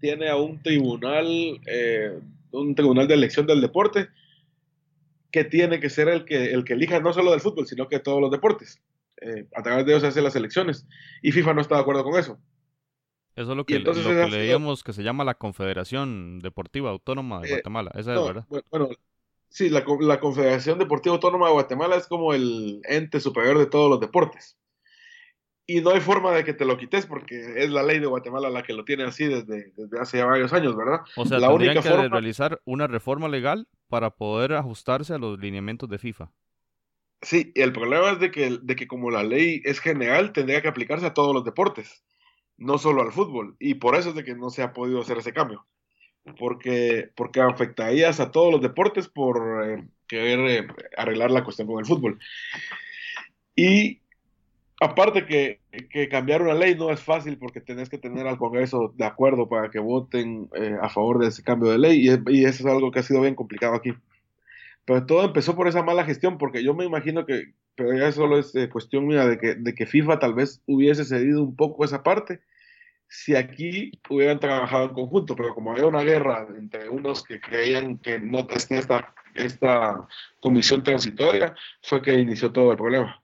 tiene a un tribunal, eh, un tribunal de elección del deporte, que tiene que ser el que, el que elija no solo del fútbol, sino que todos los deportes. Eh, a través de ellos se hacen las elecciones. Y FIFA no está de acuerdo con eso. Eso es lo que, entonces, lo que leíamos que se llama la Confederación Deportiva Autónoma de Guatemala. Esa no, es, ¿verdad? Bueno, Sí, la, la, Confederación Deportiva Autónoma de Guatemala es como el ente superior de todos los deportes. Y no hay forma de que te lo quites porque es la ley de Guatemala la que lo tiene así desde, desde hace ya varios años, ¿verdad? O sea, la tendrían que forma... realizar una reforma legal para poder ajustarse a los lineamientos de FIFA. Sí, el problema es de que, de que como la ley es general, tendría que aplicarse a todos los deportes, no solo al fútbol. Y por eso es de que no se ha podido hacer ese cambio porque, porque afectarías a todos los deportes por eh, querer eh, arreglar la cuestión con el fútbol. Y aparte que, que, cambiar una ley no es fácil porque tenés que tener al Congreso de acuerdo para que voten eh, a favor de ese cambio de ley y, y, eso es algo que ha sido bien complicado aquí. Pero todo empezó por esa mala gestión porque yo me imagino que, pero ya solo es cuestión mía de que, de que FIFA tal vez hubiese cedido un poco esa parte si aquí hubieran trabajado en conjunto, pero como había una guerra entre unos que creían que no tenía esta, esta comisión transitoria, fue que inició todo el problema.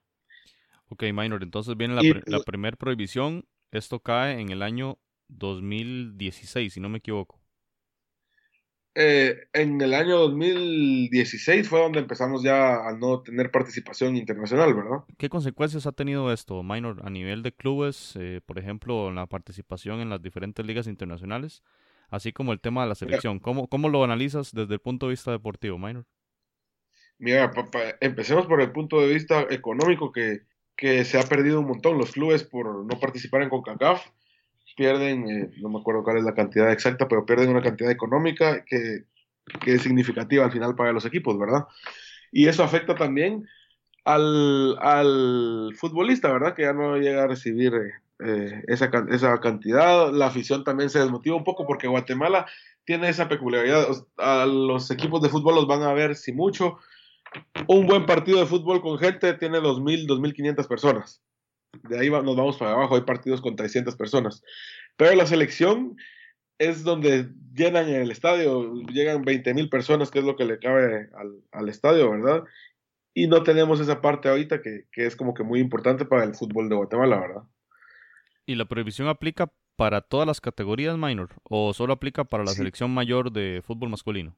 Ok, Minor, entonces viene la, pr la primera prohibición, esto cae en el año 2016, si no me equivoco. Eh, en el año 2016 fue donde empezamos ya a no tener participación internacional, ¿verdad? ¿Qué consecuencias ha tenido esto, Minor, a nivel de clubes, eh, por ejemplo, en la participación en las diferentes ligas internacionales, así como el tema de la selección? ¿Cómo, cómo lo analizas desde el punto de vista deportivo, Minor? Mira, papá, empecemos por el punto de vista económico que, que se ha perdido un montón los clubes por no participar en CONCACAF pierden, eh, no me acuerdo cuál es la cantidad exacta, pero pierden una cantidad económica que, que, es significativa al final para los equipos, ¿verdad? Y eso afecta también al, al futbolista, ¿verdad? Que ya no llega a recibir eh, esa, esa cantidad. La afición también se desmotiva un poco porque Guatemala tiene esa peculiaridad. A los equipos de fútbol los van a ver, si mucho, un buen partido de fútbol con gente tiene 2.000, 2.500 personas de ahí nos vamos para abajo, hay partidos con 300 personas. Pero la selección es donde llenan el estadio, llegan 20 mil personas, que es lo que le cabe al, al, estadio, ¿verdad? Y no tenemos esa parte ahorita que, que, es como que muy importante para el fútbol de Guatemala, ¿verdad? ¿Y la prohibición aplica para todas las categorías minor o solo aplica para la sí. selección mayor de fútbol masculino?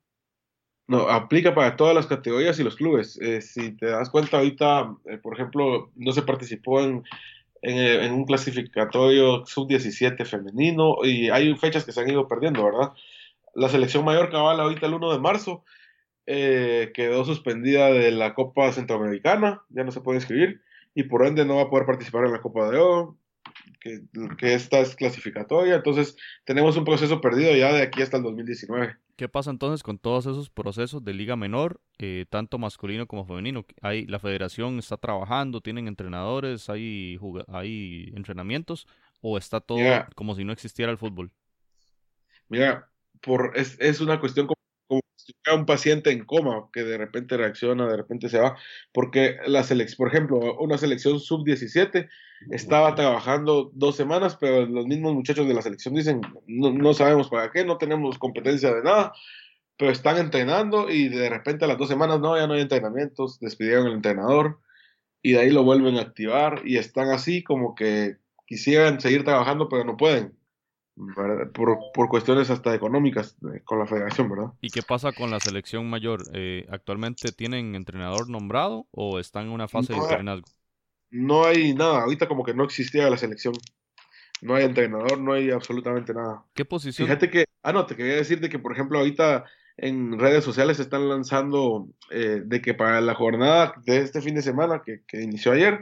No, aplica para todas las categorías y los clubes. Eh, si te das cuenta ahorita, eh, por ejemplo, no se participó en, en, en un clasificatorio sub-17 femenino y hay fechas que se han ido perdiendo, ¿verdad? La selección mayor cabal ahorita el 1 de marzo eh, quedó suspendida de la Copa Centroamericana, ya no se puede inscribir y por ende no va a poder participar en la Copa de Oro, que, que esta es clasificatoria. Entonces tenemos un proceso perdido ya de aquí hasta el 2019. ¿Qué pasa entonces con todos esos procesos de liga menor, eh, tanto masculino como femenino? Hay, la federación está trabajando, tienen entrenadores, hay, hay entrenamientos, o está todo mira, como si no existiera el fútbol? Mira, por, es, es una cuestión como si fuera un paciente en coma que de repente reacciona, de repente se va, porque la selección, por ejemplo, una selección sub-17 estaba trabajando dos semanas, pero los mismos muchachos de la selección dicen, no, no sabemos para qué, no tenemos competencia de nada, pero están entrenando y de repente a las dos semanas no, ya no hay entrenamientos, despidieron al entrenador y de ahí lo vuelven a activar y están así como que quisieran seguir trabajando, pero no pueden. Por, por cuestiones hasta económicas eh, con la federación, ¿verdad? ¿Y qué pasa con la selección mayor? Eh, ¿Actualmente tienen entrenador nombrado o están en una fase de No. entrenazgo? No hay nada, ahorita como que no existía la selección. No hay entrenador, no hay absolutamente nada. ¿Qué posición? Fíjate que, ah, no, te quería decir de que, por ejemplo, ahorita en redes sociales se están lanzando eh, de que para la jornada de este fin de semana que, que inició ayer,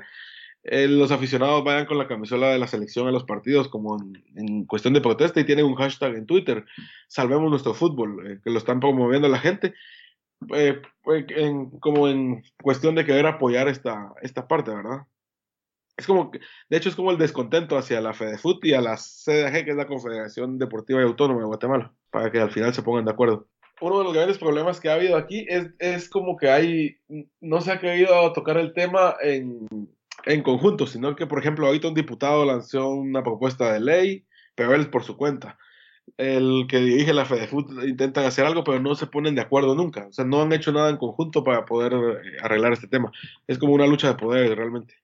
eh, los aficionados vayan con la camisola de la selección a los partidos como en, cuestión de protesta y tienen un hashtag en Twitter, salvemos nuestro fútbol, eh, que lo están promoviendo la gente, eh, pues, como en cuestión de querer apoyar esta, esta parte, ¿verdad? Es como, de hecho es como el descontento hacia la FEDEFUT y a la CDG, que es la Confederación Deportiva y Autónoma de Guatemala, para que al final se pongan de acuerdo. Uno de los grandes problemas que ha habido aquí es, es como que hay, no se ha querido tocar el tema en, en conjunto, sino que, por ejemplo, ahorita un diputado lanzó una propuesta de ley, pero él por su cuenta. El que dirige la FEDEFUT intentan hacer algo, pero no se ponen de acuerdo nunca. O sea, no han hecho nada en conjunto para poder eh, arreglar este tema. Es como una lucha de poder realmente.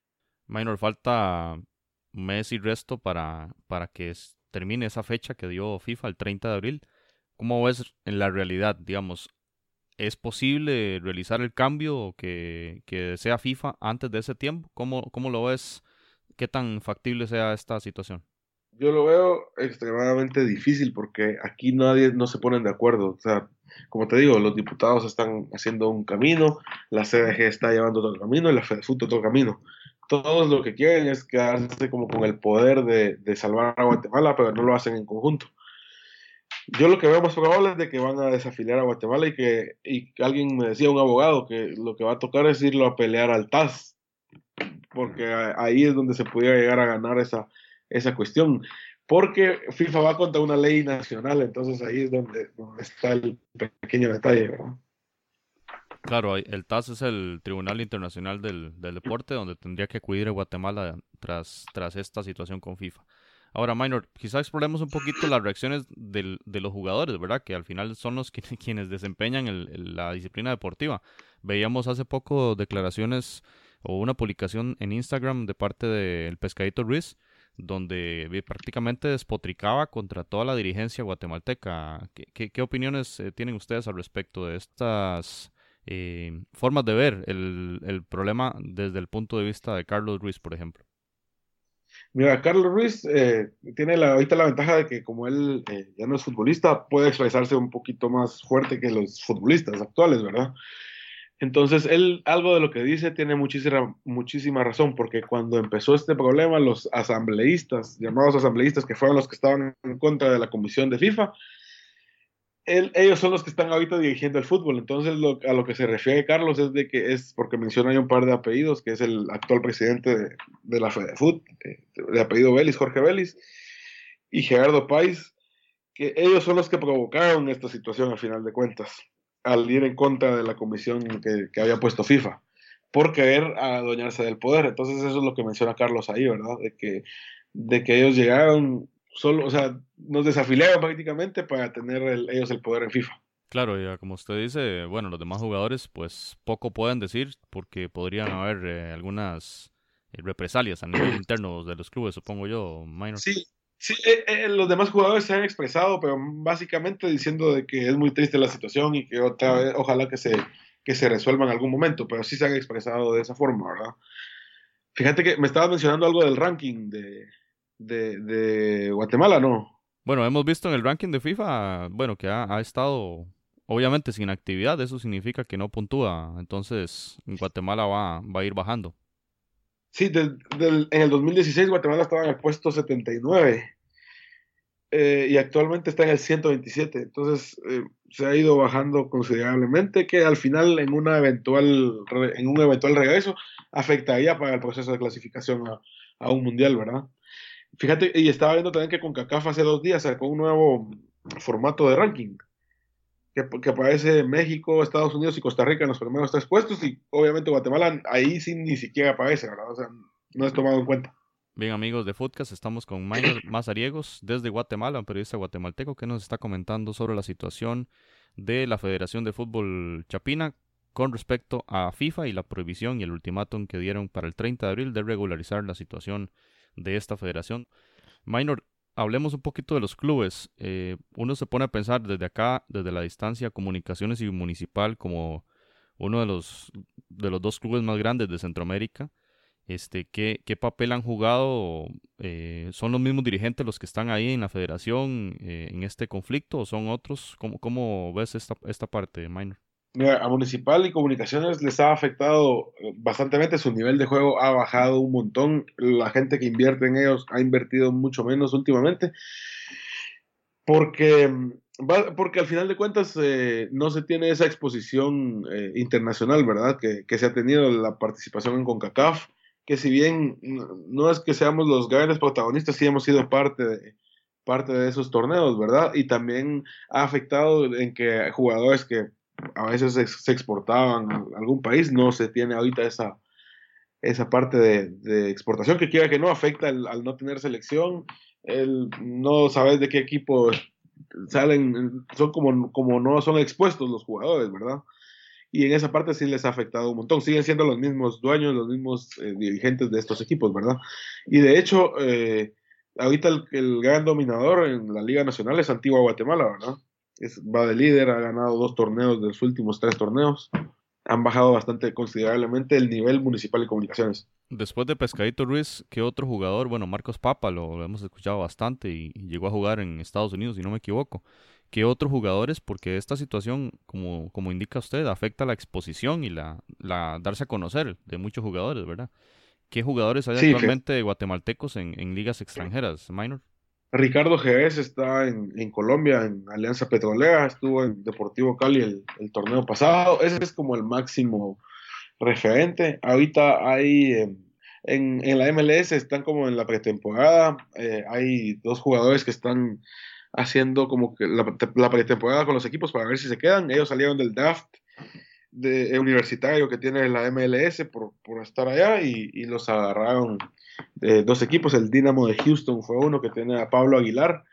Minor, falta mes y resto para, para que termine esa fecha que dio FIFA el 30 de abril. ¿Cómo ves en la realidad? Digamos, ¿es posible realizar el cambio que, que desea FIFA antes de ese tiempo? ¿Cómo, cómo lo ves? ¿Qué tan factible sea esta situación? Yo lo veo extremadamente difícil porque aquí nadie no se ponen de acuerdo. O sea, como te digo, los diputados están haciendo un camino, la CDG está llevando otro camino y la FEDEFUT otro camino. Todos lo que quieren es quedarse como con el poder de, de salvar a Guatemala, pero no lo hacen en conjunto. Yo lo que veo más probable es de que van a desafiliar a Guatemala y que, y alguien me decía, un abogado, que lo que va a tocar es irlo a pelear al TAS, porque ahí es donde se pudiera llegar a ganar esa, esa cuestión. Porque FIFA va contra una ley nacional, entonces ahí es donde, está el pequeño detalle. Claro, el TAS es el Tribunal Internacional del, del Deporte, donde tendría que acudir a Guatemala tras, tras esta situación con FIFA. Ahora, Minor, quizás exploremos un poquito las reacciones de los jugadores, ¿verdad? Que al final son los que, quienes desempeñan el- la disciplina deportiva. Veíamos hace poco declaraciones o una publicación en Instagram de parte del Pescadito Ruiz, donde prácticamente despotricaba contra toda la dirigencia guatemalteca. ¿Qué, opiniones eh, tienen ustedes al respecto de estas eh, formas de ver el problema desde el punto de vista de Carlos Ruiz, por ejemplo? Mira, Carlos Ruiz eh, tiene la, ahorita la ventaja de que como él eh, ya no es futbolista, puede expresarse un poquito más fuerte que los futbolistas actuales, ¿verdad? Entonces, él algo de lo que dice tiene muchísima, muchísima razón, porque cuando empezó este problema, los asambleístas, llamados asambleístas, que fueron los que estaban en contra de la comisión de FIFA, él- ellos son los que están ahorita dirigiendo el fútbol. Entonces, lo- a lo que se refiere Carlos es de que es, porque menciona ahí un par de apellidos, que es el actual presidente de, la FEDEFUT, de apellido Vélez, Jorge Vélez, y Gerardo Páez, que ellos son los que provocaron esta situación al final de cuentas, al ir en contra de la comisión que, que había puesto FIFA, por querer adueñarse del poder. Entonces eso es lo que menciona Carlos ahí, ¿verdad? De que, de que ellos llegaron solo, o sea, nos desafiliaron prácticamente para tener el- ellos el poder en FIFA. Claro, ya como usted dice, bueno, los demás jugadores pues poco pueden decir porque podrían haber eh, algunas represalias a nivel interno de los clubes, supongo yo, Minor. Sí, sí, eh, eh, los demás jugadores se han expresado, pero básicamente diciendo de que es muy triste la situación y que otra vez, ojalá que se, que se resuelva en algún momento, pero sí se han expresado de esa forma, ¿verdad? Fíjate que me estabas mencionando algo del ranking de, de, de Guatemala, ¿no? Bueno, hemos visto en el ranking de FIFA, bueno, que ha, ha estado obviamente sin actividad, eso significa que no puntúa, entonces Guatemala va, va a ir bajando. Sí, del- del- en el 2016 Guatemala estaba en el puesto 79 eh, y actualmente está en el 127. Entonces eh, se ha ido bajando considerablemente que al final en, una eventual, en un eventual regreso afectaría para el proceso de clasificación a, a un mundial, ¿verdad? Fíjate, y estaba viendo también que con CACAF hace dos días sacó un nuevo formato de ranking que, que aparece México, Estados Unidos y Costa Rica en los primeros tres puestos y obviamente Guatemala ahí sí ni siquiera aparece, ¿verdad? O sea, no es tomado en cuenta. Bien, amigos de Footcast, estamos con Minor Mazariegos desde Guatemala, un periodista guatemalteco que nos está comentando sobre la situación de la Federación de Fútbol Chapina con respecto a FIFA y la prohibición y el ultimátum que dieron para el 30 de abril de regularizar la situación de esta federación. Minor, hablemos un poquito de los clubes. Eh, uno se pone a pensar desde acá, desde la distancia, Comunicaciones y Municipal como uno de los, de los dos clubes más grandes de Centroamérica este, ¿qué, qué papel han jugado? Eh, ¿Son los mismos dirigentes los que están ahí en la federación eh, en este conflicto o son otros? ¿Cómo, cómo ves esta, esta parte, Minor? A Municipal y Comunicaciones les ha afectado bastantemente, su nivel de juego ha bajado un montón, la gente que invierte en ellos ha invertido mucho menos últimamente, porque, porque al final de cuentas eh, no se tiene esa exposición eh, internacional, ¿verdad? Que, que, se ha tenido la participación en CONCACAF, que si bien no es que seamos los grandes protagonistas, sí hemos sido parte de, parte de esos torneos, ¿verdad? Y también ha afectado en que jugadores que a veces se, exportaban a algún país, no se tiene ahorita esa, esa parte de, exportación que quiera que no afecta al no tener selección, el no sabes de qué equipo salen, son como, como no son expuestos los jugadores, ¿verdad? y en esa parte sí les ha afectado un montón. Siguen siendo los mismos dueños, los mismos eh, dirigentes de estos equipos, ¿verdad? Y de hecho, eh, ahorita el, gran dominador en la Liga Nacional es Antigua Guatemala, ¿verdad? Es, va de líder, ha ganado dos torneos de los últimos tres torneos. Han bajado bastante considerablemente el nivel municipal de comunicaciones. Después de Pescadito Ruiz, ¿qué otro jugador? Bueno, Marcos Papa lo, hemos escuchado bastante y, y llegó a jugar en Estados Unidos, si no me equivoco que otros jugadores, porque esta situación, como, como indica usted, afecta la exposición y la, la darse a conocer de muchos jugadores, ¿verdad? ¿Qué jugadores hay actualmente guatemaltecos en, en, ligas extranjeras, minor? Ricardo Jerez está en, en, Colombia, en Alianza Petrolera, estuvo en Deportivo Cali el, el, torneo pasado, ese es como el máximo referente. Ahorita hay en, en la MLS, están como en la pretemporada, eh, hay dos jugadores que están haciendo como que la, pretemporada con los equipos para ver si se quedan. Ellos salieron del draft de, eh, universitario que tiene la MLS por, por estar allá y, y, los agarraron de dos equipos. El Dynamo de Houston fue uno que tiene a Pablo Aguilar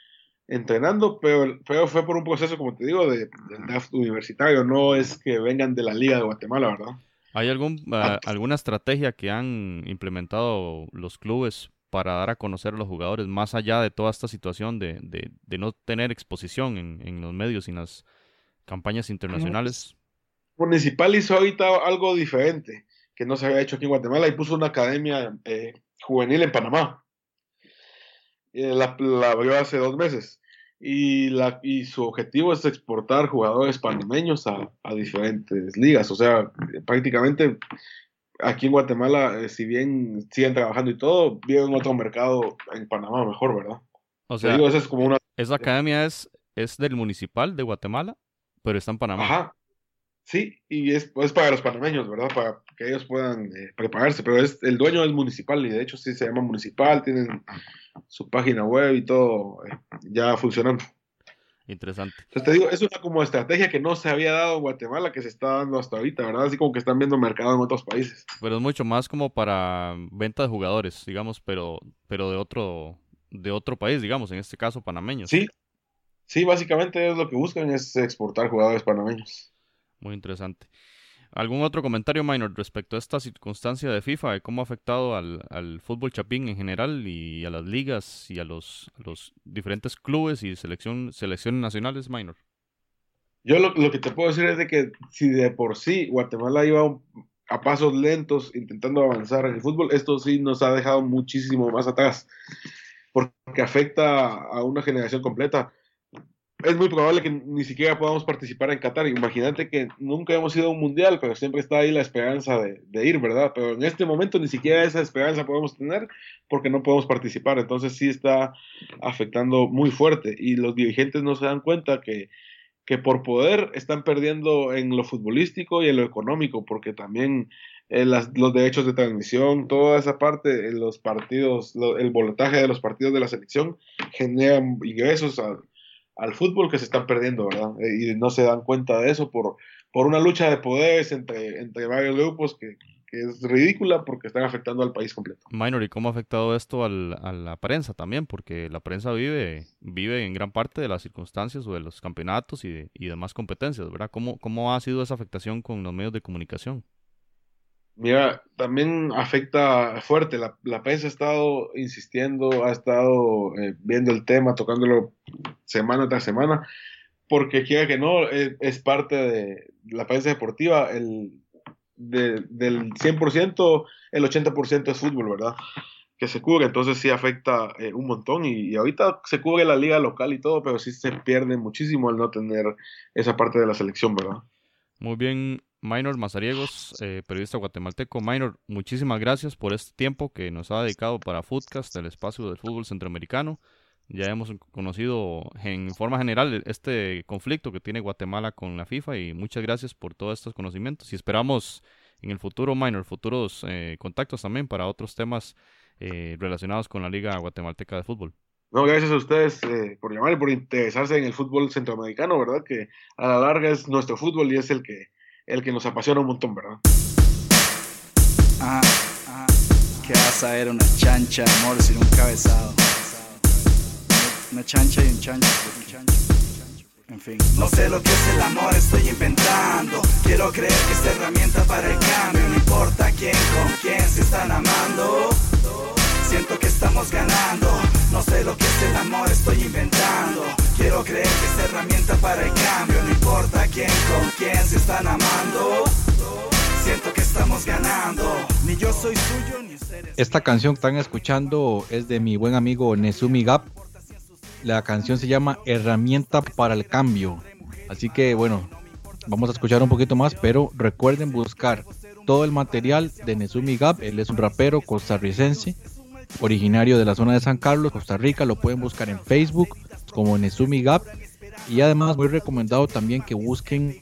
entrenando, pero, pero fue por un proceso, como te digo, de, del draft universitario. No es que vengan de la Liga de Guatemala, ¿verdad? ¿Hay algún, uh, alguna estrategia que han implementado los clubes para dar a conocer a los jugadores, más allá de toda esta situación de, de, de no tener exposición en, en, los medios y en las campañas internacionales? Municipal hizo ahorita algo diferente que no se había hecho aquí en Guatemala y puso una academia eh, juvenil en Panamá. Eh, la, la, abrió hace dos meses y, la, y su objetivo es exportar jugadores panameños a, a diferentes ligas. O sea, prácticamente aquí en Guatemala, eh, si bien siguen trabajando y todo, viven otro mercado en Panamá mejor, ¿verdad? O sea, digo, es como una... esa academia es, es del municipal de Guatemala, pero está en Panamá. Ajá. Sí, y es, es para los panameños, ¿verdad? Para que ellos puedan eh, prepararse, pero es el dueño del municipal y de hecho sí se llama municipal, tienen su página web y todo eh, ya funcionando. Interesante. Entonces te digo, es una como estrategia que no se había dado en Guatemala, que se está dando hasta ahorita, ¿verdad? Así como que están viendo mercado en otros países. Pero es mucho más como para venta de jugadores, digamos, pero, pero de otro, de otro país, digamos, en este caso panameños. Sí, sí, básicamente es lo que buscan, es exportar jugadores panameños. Muy interesante. ¿Algún otro comentario, Minor, respecto a esta circunstancia de FIFA, de cómo ha afectado al, al fútbol chapín en general y a las ligas y a los, los diferentes clubes y selección, selecciones nacionales, Minor? Yo lo, lo, que te puedo decir es de que si de por sí Guatemala iba a pasos lentos intentando avanzar en el fútbol, esto sí nos ha dejado muchísimo más atrás, porque afecta a una generación completa es muy probable que ni siquiera podamos participar en Qatar. Imagínate que nunca hemos ido a un mundial, pero siempre está ahí la esperanza de, de, ir, ¿verdad? Pero en este momento ni siquiera esa esperanza podemos tener porque no podemos participar. Entonces sí está afectando muy fuerte y los dirigentes no se dan cuenta que, que por poder están perdiendo en lo futbolístico y en lo económico, porque también eh, los derechos de transmisión, toda esa parte, en los partidos, lo, el voltaje de los partidos de la selección generan ingresos a al fútbol que se están perdiendo, ¿verdad? Eh, y no se dan cuenta de eso por, por una lucha de poderes entre, entre varios grupos que, que es ridícula porque están afectando al país completo. Minor, ¿y cómo ha afectado esto al, a la prensa también? Porque la prensa vive, vive en gran parte de las circunstancias o de los campeonatos y, de- y demás competencias, ¿verdad? ¿Cómo, ¿Cómo ha sido esa afectación con los medios de comunicación? Mira, también afecta fuerte. La, la prensa ha estado insistiendo, ha estado eh, viendo el tema, tocándolo semana tras semana, porque quiera que no, eh, es parte de la prensa deportiva. El, de- del 100%, el 80% es fútbol, ¿verdad? Que se cubre, entonces sí afecta eh, un montón. Y, y ahorita se cubre la liga local y todo, pero sí se pierde muchísimo al no tener esa parte de la selección, ¿verdad? Muy bien, Minor Mazariegos, eh, periodista guatemalteco. Minor, muchísimas gracias por este tiempo que nos ha dedicado para Footcast, el espacio del fútbol centroamericano. Ya hemos conocido en forma general este conflicto que tiene Guatemala con la FIFA y muchas gracias por todos estos conocimientos y esperamos en el futuro, Minor, futuros eh, contactos también para otros temas eh, relacionados con la Liga Guatemalteca de Fútbol. No, gracias a ustedes eh, por llamar y por interesarse en el fútbol centroamericano, ¿verdad? Que a la larga es nuestro fútbol y es el que, el que nos apasiona un montón, ¿verdad? Ajá, ajá. ¿Qué vas a ver? Una chancha, amor, sin un cabezado. Una chancha y un chancho. un chancho, En fin. No sé lo que es el amor, estoy inventando. Quiero creer que es herramienta para el cambio. No importa quién, con quién se están amando. Siento que estamos ganando. No sé lo que es el amor, estoy inventando. Quiero creer que es herramienta para el cambio. No importa quién, con quién se están amando. Siento que estamos ganando. Ni yo soy suyo, ni ustedes. Esta canción que están escuchando es de mi buen amigo Nezumi Gap. La canción se llama Herramienta para el Cambio. Así que bueno, vamos a escuchar un poquito más, pero recuerden buscar todo el material de Nezumi Gap. Él es un rapero costarricense, originario de la zona de San Carlos, Costa Rica. Lo pueden buscar en Facebook como Nezumi Gap. Y además muy recomendado también que busquen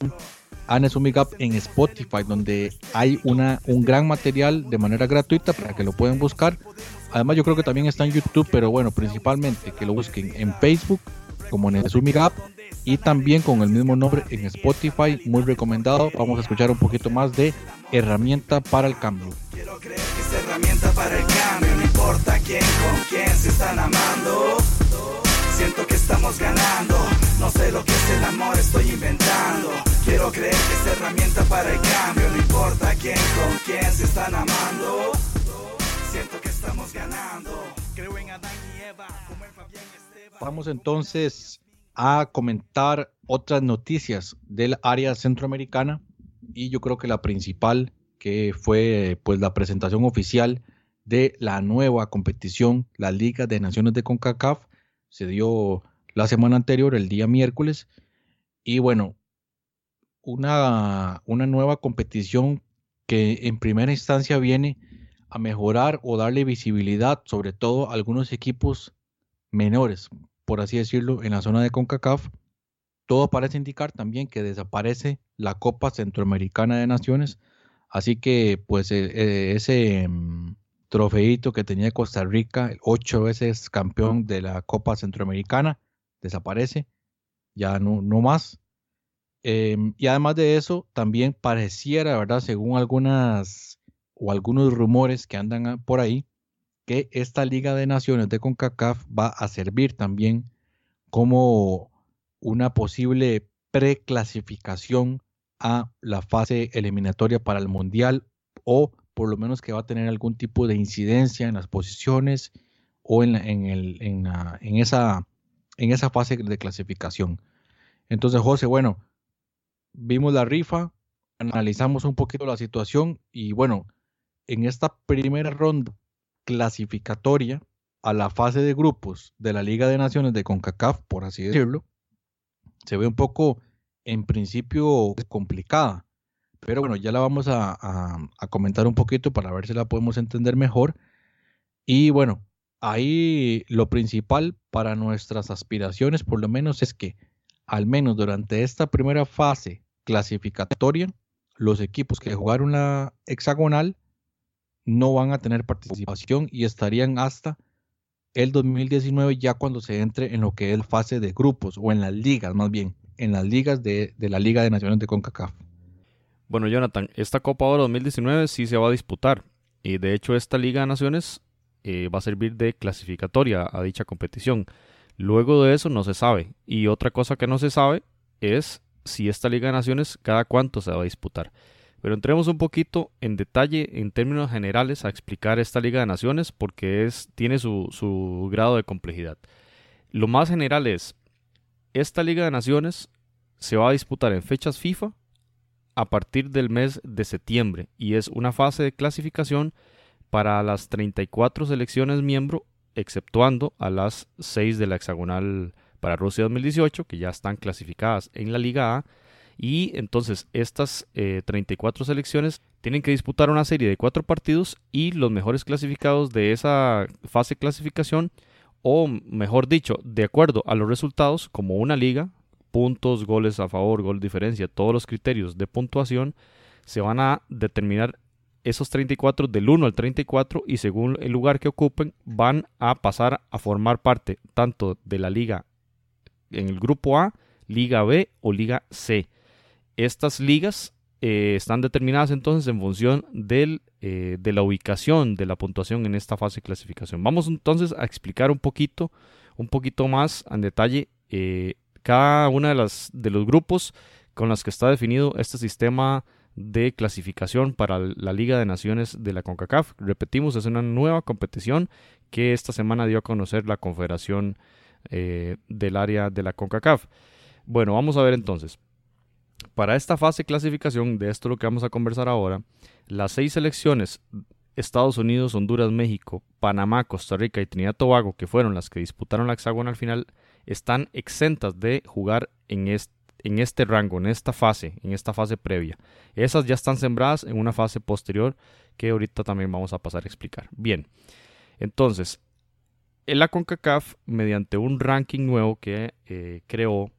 a Nezumi Gap en Spotify, donde hay una, un gran material de manera gratuita para que lo pueden buscar. Además, yo creo que también está en YouTube, pero bueno, principalmente que lo busquen en Facebook como Nezumi Gap y también con el mismo nombre en Spotify, muy recomendado. Vamos a escuchar un poquito más de herramienta para el cambio. Quiero creer que es herramienta para el cambio. Importa quién, con quién se están amando. Siento que estamos ganando. No sé lo que es el amor, estoy inventando. Quiero creer que es herramienta para el cambio. No importa quién, con quién se están amando. Siento que estamos ganando. Creo en Adán y Eva, como en Fabián Esteban. Vamos entonces a comentar otras noticias del área centroamericana y yo creo que la principal que fue pues la presentación oficial de la nueva competición, la Liga de Naciones de CONCACAF, se dio la semana anterior, el día miércoles, y bueno, una, una nueva competición que en primera instancia viene a mejorar o darle visibilidad, sobre todo a algunos equipos menores, por así decirlo, en la zona de CONCACAF. Todo parece indicar también que desaparece la Copa Centroamericana de Naciones, así que pues eh, eh, ese mm, trofeito que tenía Costa Rica, ocho veces campeón de la Copa Centroamericana, desaparece, ya no, no más. Em, y además de eso, también pareciera, ¿verdad? Según algunas o algunos rumores que andan por ahí, que esta Liga de Naciones de CONCACAF va a servir también como una posible preclasificación a la fase eliminatoria para el Mundial o por lo menos que va a tener algún tipo de incidencia en las posiciones o en, en, el- en esa, en esa fase de clasificación. Entonces, José, bueno, vimos la rifa, analizamos un poquito la situación y bueno, en esta primera ronda clasificatoria a la fase de grupos de la Liga de Naciones de CONCACAF, por así decirlo, se ve un poco en principio complicada. Pero bueno, ya la vamos a, comentar un poquito para ver si la podemos entender mejor. Y bueno, ahí lo principal para nuestras aspiraciones, por lo menos, es que al menos durante esta primera fase clasificatoria, los equipos que jugaron la hexagonal no van a tener participación y estarían hasta el 2019 ya cuando se entre en lo que es fase de grupos o en las ligas más bien, en las ligas de, de la Liga de Naciones de CONCACAF. Bueno, Jonathan, esta Copa Oro 2019 sí se va a disputar. Y de hecho, esta Liga de Naciones eh, va a servir de clasificatoria a dicha competición. Luego de eso no se sabe. Y otra cosa que no se sabe es si esta Liga de Naciones cada cuánto se va a disputar. Pero entremos un poquito en detalle, en términos generales, a explicar esta Liga de Naciones porque es, tiene su, su grado de complejidad. Lo más general es, esta Liga de Naciones se va a disputar en fechas FIFA a partir del mes de septiembre y es una fase de clasificación para las 34 selecciones miembro, exceptuando a las 6 de la hexagonal para Rusia 2018, que ya están clasificadas en la Liga A. Y entonces estas 34 eh, selecciones tienen que disputar una serie de cuatro partidos y los mejores clasificados de esa fase de clasificación, o mejor dicho, de acuerdo a los resultados, como una liga, puntos, goles a favor, gol diferencia, todos los criterios de puntuación, se van a determinar esos 34 del 1 al 34 y según el lugar que ocupen van a pasar a formar parte tanto de la liga en el grupo A, liga B o liga C. Estas ligas eh, están determinadas entonces en función del, eh, de la ubicación de la puntuación en esta fase de clasificación. Vamos entonces a explicar un poquito, un poquito más en detalle eh, cada una de las de los grupos con los que está definido este sistema de clasificación para la Liga de Naciones de la CONCACAF. Repetimos, es una nueva competición que esta semana dio a conocer la Confederación eh, del área de la CONCACAF. Bueno, vamos a ver entonces. Para esta fase de clasificación, de esto lo que vamos a conversar ahora, las seis selecciones Estados Unidos, Honduras, México, Panamá, Costa Rica y Trinidad Tobago, que fueron las que disputaron la hexágona al final, están exentas de jugar en este en este rango, en esta fase, en esta fase previa. Esas ya están sembradas en una fase posterior que ahorita también vamos a pasar a explicar. Bien, entonces, en la CONCACAF, mediante un ranking nuevo que eh, creó,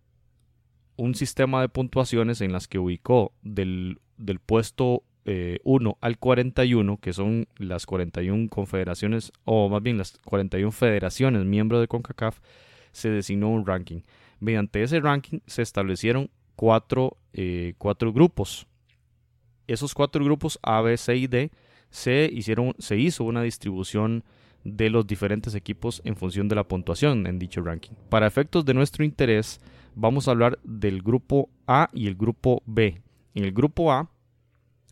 un sistema de puntuaciones en las que ubicó del, del puesto 1 eh, al 41, que son las 41 confederaciones, o más bien las 41 federaciones miembros de CONCACAF, se designó un ranking. Mediante ese ranking se establecieron cuatro, eh, cuatro grupos. Esos cuatro grupos A, B, C y D se, hicieron, se hizo una distribución de los diferentes equipos en función de la puntuación en dicho ranking. Para efectos de nuestro interés, vamos a hablar del grupo A y el grupo B. En el grupo A,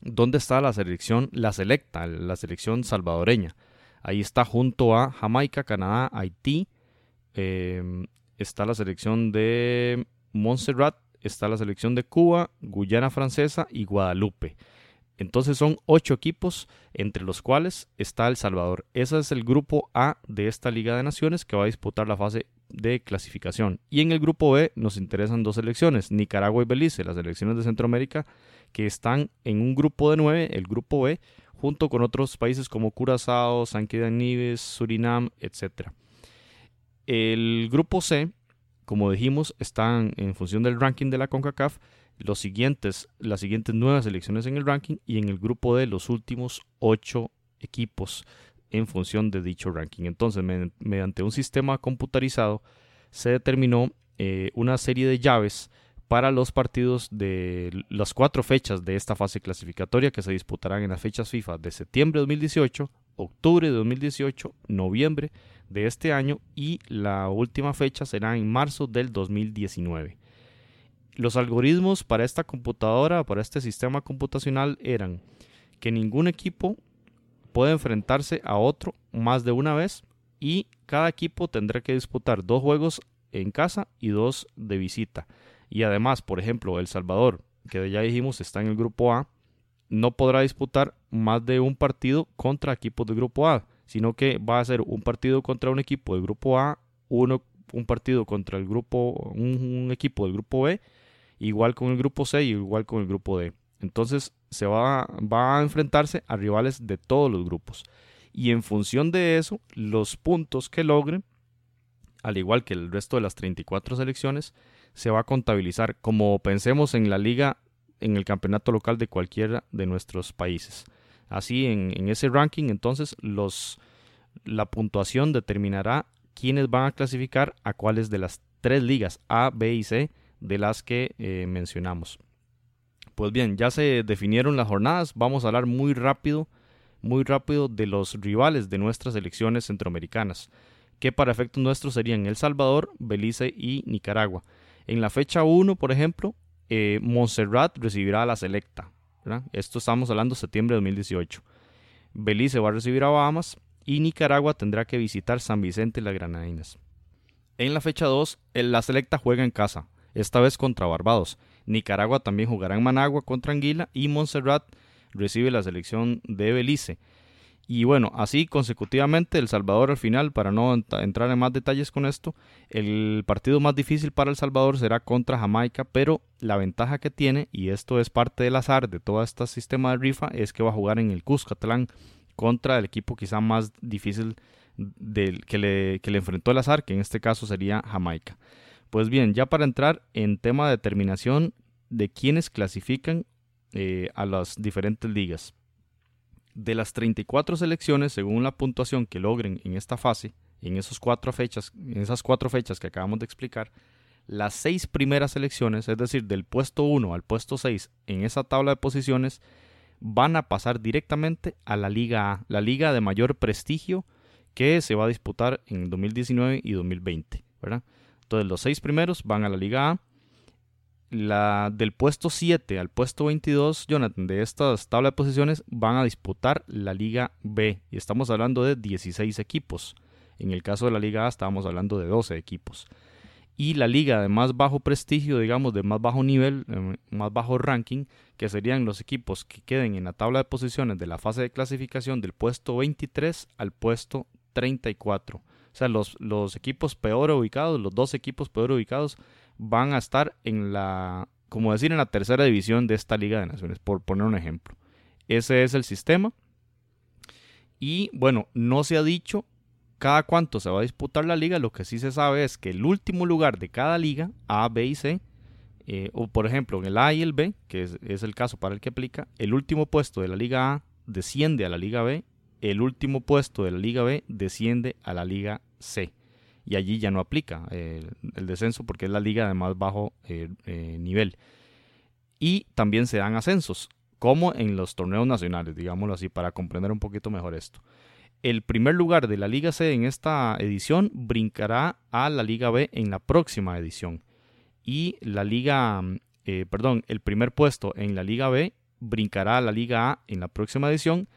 ¿dónde está la selección, la selecta, la selección salvadoreña? Ahí está junto a Jamaica, Canadá, Haití, eh, está la selección de Montserrat, está la selección de Cuba, Guyana Francesa y Guadalupe. Entonces son ocho equipos, entre los cuales está El Salvador. Ese es el grupo A de esta Liga de Naciones que va a disputar la fase de clasificación. Y en el grupo B nos interesan dos selecciones, Nicaragua y Belice, las selecciones de Centroamérica, que están en un grupo de nueve, el grupo B, junto con otros países como Curazao, San Nives, Surinam, etc. El grupo C, como dijimos, están en función del ranking de la CONCACAF los siguientes, las siguientes nueve selecciones en el ranking y en el grupo D los últimos ocho equipos en función de dicho ranking. Entonces, mediante un sistema computarizado se determinó eh, una serie de llaves para los partidos de las cuatro fechas de esta fase clasificatoria que se disputarán en las fechas FIFA de septiembre de 2018, octubre de 2018, noviembre de este año y la última fecha será en marzo del 2019. Los algoritmos para esta computadora, para este sistema computacional eran que ningún equipo puede enfrentarse a otro más de una vez y cada equipo tendrá que disputar dos juegos en casa y dos de visita. Y además, por ejemplo, El Salvador, que ya dijimos está en el grupo A, no podrá disputar más de un partido contra equipos del grupo A, sino que va a ser un partido contra un equipo del grupo A, uno, un partido contra el grupo, un, equipo del grupo B, igual con el grupo C y igual con el grupo D. Entonces se va, va a enfrentarse a rivales de todos los grupos. Y en función de eso, los puntos que logren, al igual que el resto de las 34 selecciones, se va a contabilizar como pensemos en la liga en el campeonato local de cualquiera de nuestros países. Así, en, ese ranking, entonces, los, La puntuación determinará quiénes van a clasificar a cuáles de las tres ligas A, B y C de las que eh, mencionamos. Pues bien, ya se definieron las jornadas, vamos a hablar muy rápido, muy rápido de los rivales de nuestras elecciones centroamericanas, que para efectos nuestros serían El Salvador, Belice y Nicaragua. En la fecha 1, por ejemplo, eh, Montserrat recibirá a la Selecta. Esto estamos hablando de septiembre de 2018. Belice va a recibir a Bahamas y Nicaragua tendrá que visitar San Vicente y las Granadinas. En la fecha 2, la Selecta juega en casa, esta vez contra Barbados. Nicaragua también jugará en Managua contra Anguila y Montserrat recibe la selección de Belice. Y bueno, así consecutivamente El Salvador al final, para no entrar en más detalles con esto, el partido más difícil para El Salvador será contra Jamaica, pero la ventaja que tiene, y esto es parte del azar de todo este sistema de rifa, es que va a jugar en el Cuscatlán contra el equipo quizá más difícil del, que, le, que le enfrentó el azar, que en este caso sería Jamaica. Pues bien, ya para entrar en tema de determinación de quienes clasifican eh, a las diferentes ligas. De las 34 selecciones, según la puntuación que logren en esta fase, en, esos cuatro fechas, en esas cuatro fechas que acabamos de explicar, las seis primeras selecciones, es decir, del puesto 1 al puesto 6 en esa tabla de posiciones, van a pasar directamente a la Liga A, la liga de mayor prestigio que se va a disputar en 2019 y 2020. ¿verdad? Entonces los seis primeros van a la Liga A. La del puesto 7 al puesto 22, Jonathan, de estas tablas de posiciones van a disputar la Liga B. Y estamos hablando de 16 equipos. En el caso de la Liga A estábamos hablando de 12 equipos. Y la liga de más bajo prestigio, digamos, de más bajo nivel, eh, más bajo ranking, que serían los equipos que queden en la tabla de posiciones de la fase de clasificación del puesto 23 al puesto 34. O sea, los, los equipos peor ubicados, los dos equipos peor ubicados, van a estar en la, como decir, en la tercera división de esta Liga de Naciones, por poner un ejemplo. Ese es el sistema. Y bueno, no se ha dicho cada cuánto se va a disputar la liga, lo que sí se sabe es que el último lugar de cada liga, A, B y C, eh, o por ejemplo en el A y el B, que es, es, el caso para el que aplica, el último puesto de la liga A desciende a la liga B el último puesto de la Liga B desciende a la Liga C. Y allí ya no aplica eh, el descenso porque es la liga de más bajo eh, eh, nivel. Y también se dan ascensos, como en los torneos nacionales, digámoslo así, para comprender un poquito mejor esto. El primer lugar de la Liga C en esta edición brincará a la Liga B en la próxima edición. Y la Liga, perdón, el primer puesto en la Liga B brincará a la Liga A en la próxima edición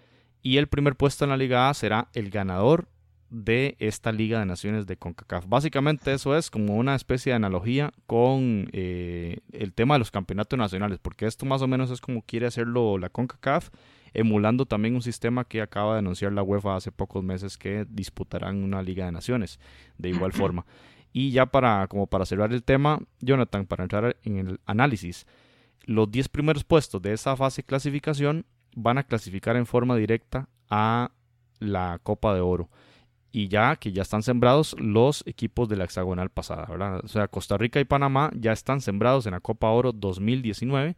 y el primer puesto en la Liga A será el ganador de esta Liga de Naciones de CONCACAF. Básicamente eso es como una especie de analogía con eh, el tema de los campeonatos nacionales, porque esto más o menos es como quiere hacerlo la CONCACAF, emulando también un sistema que acaba de anunciar la UEFA hace pocos meses que disputarán una Liga de Naciones de igual forma. Y ya para, como para cerrar el tema, Jonathan, para entrar en el análisis, los 10 primeros puestos de esa fase de clasificación van a clasificar en forma directa a la Copa de Oro. Y ya que ya están sembrados los equipos de la hexagonal pasada. O sea, Costa Rica y Panamá ya están sembrados en la Copa Oro 2019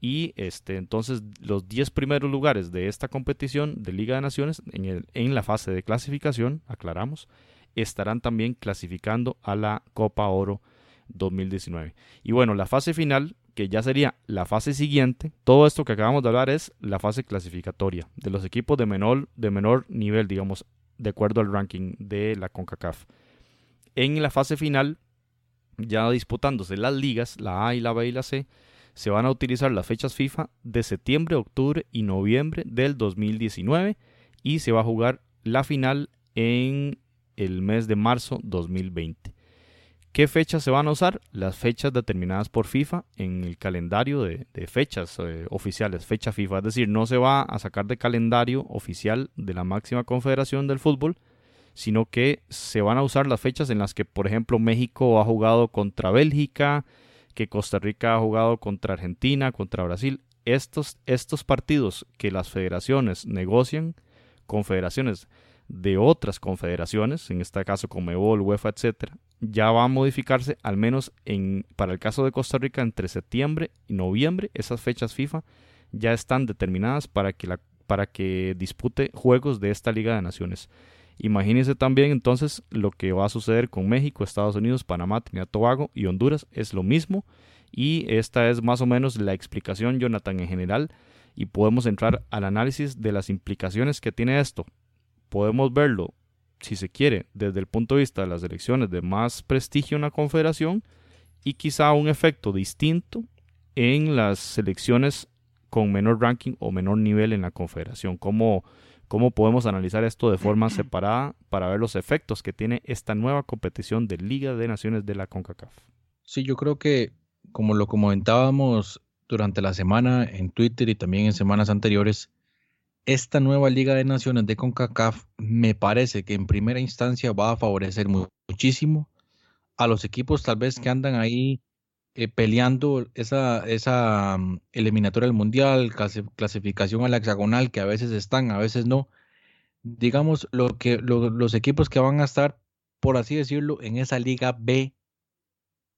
y este, entonces los 10 primeros lugares de esta competición de Liga de Naciones en, el, en la fase de clasificación, aclaramos, estarán también clasificando a la Copa Oro 2019. Y bueno, la fase final que ya sería la fase siguiente. Todo esto que acabamos de hablar es la fase clasificatoria de los equipos de menor, de menor nivel, digamos, de acuerdo al ranking de la CONCACAF. En la fase final, ya disputándose las ligas, la A y la B y la C, se van a utilizar las fechas FIFA de septiembre, octubre y noviembre del 2019 y se va a jugar la final en el mes de marzo 2020. ¿Qué fechas se van a usar? Las fechas determinadas por FIFA en el calendario de, fechas eh, oficiales, fecha FIFA. Es decir, no se va a sacar de calendario oficial de la máxima confederación del fútbol, sino que se van a usar las fechas en las que, por ejemplo, México ha jugado contra Bélgica, que Costa Rica ha jugado contra Argentina, contra Brasil. Estos, partidos que las federaciones negocian, confederaciones de otras confederaciones, en este caso Comebol, UEFA, etcétera, ya va a modificarse al menos en para el caso de Costa Rica entre septiembre y noviembre, esas fechas FIFA ya están determinadas para que para que dispute juegos de esta Liga de Naciones. Imagínense también entonces lo que va a suceder con México, Estados Unidos, Panamá, Trinidad Tobago y Honduras. Es lo mismo. Y esta es más o menos la explicación, Jonathan, en general. Y podemos entrar al análisis de las implicaciones que tiene esto. Podemos verlo, si se quiere, desde el punto de vista de las elecciones de más prestigio en la confederación y quizá un efecto distinto en las selecciones con menor ranking o menor nivel en la confederación. ¿Cómo, cómo podemos analizar esto de forma separada para ver los efectos que tiene esta nueva competición de Liga de Naciones de la CONCACAF? Sí, yo creo que, como lo comentábamos durante la semana en Twitter y también en semanas anteriores, esta nueva Liga de Naciones de CONCACAF me parece que en primera instancia va a favorecer muchísimo a los equipos tal vez que andan ahí eh, peleando esa, esa mm, eliminatoria del mundial, clasificación a la hexagonal, que a veces están, a veces no. Digamos, lo que, los equipos que van a estar, por así decirlo, en esa liga B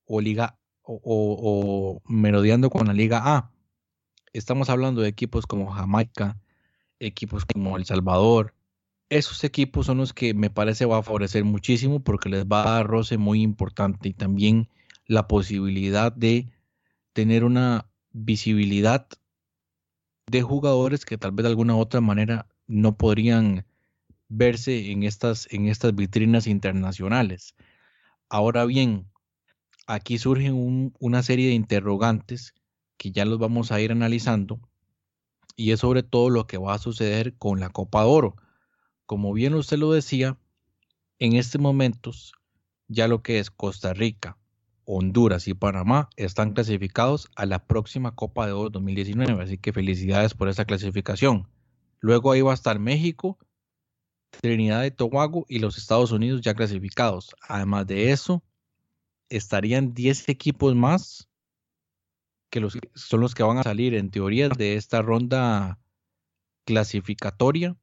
o liga o, o, merodeando con la liga A. Estamos hablando de equipos como Jamaica, equipos como El Salvador. Esos equipos son los que me parece va a favorecer muchísimo porque les va a dar roce muy importante y también la posibilidad de tener una visibilidad de jugadores que tal vez de alguna otra manera no podrían verse en estas, en estas vitrinas internacionales. Ahora bien, aquí surgen una serie de interrogantes que ya los vamos a ir analizando y es sobre todo lo que va a suceder con la Copa de Oro. Como bien usted lo decía, en estos momentos ya lo que es Costa Rica, Honduras y Panamá están clasificados a la próxima Copa de Oro 2019, así que felicidades por esa clasificación. Luego ahí va a estar México, Trinidad y Tobago y los Estados Unidos ya clasificados. Además de eso, estarían 10 equipos más que son los que van a salir en teoría de esta ronda clasificatoria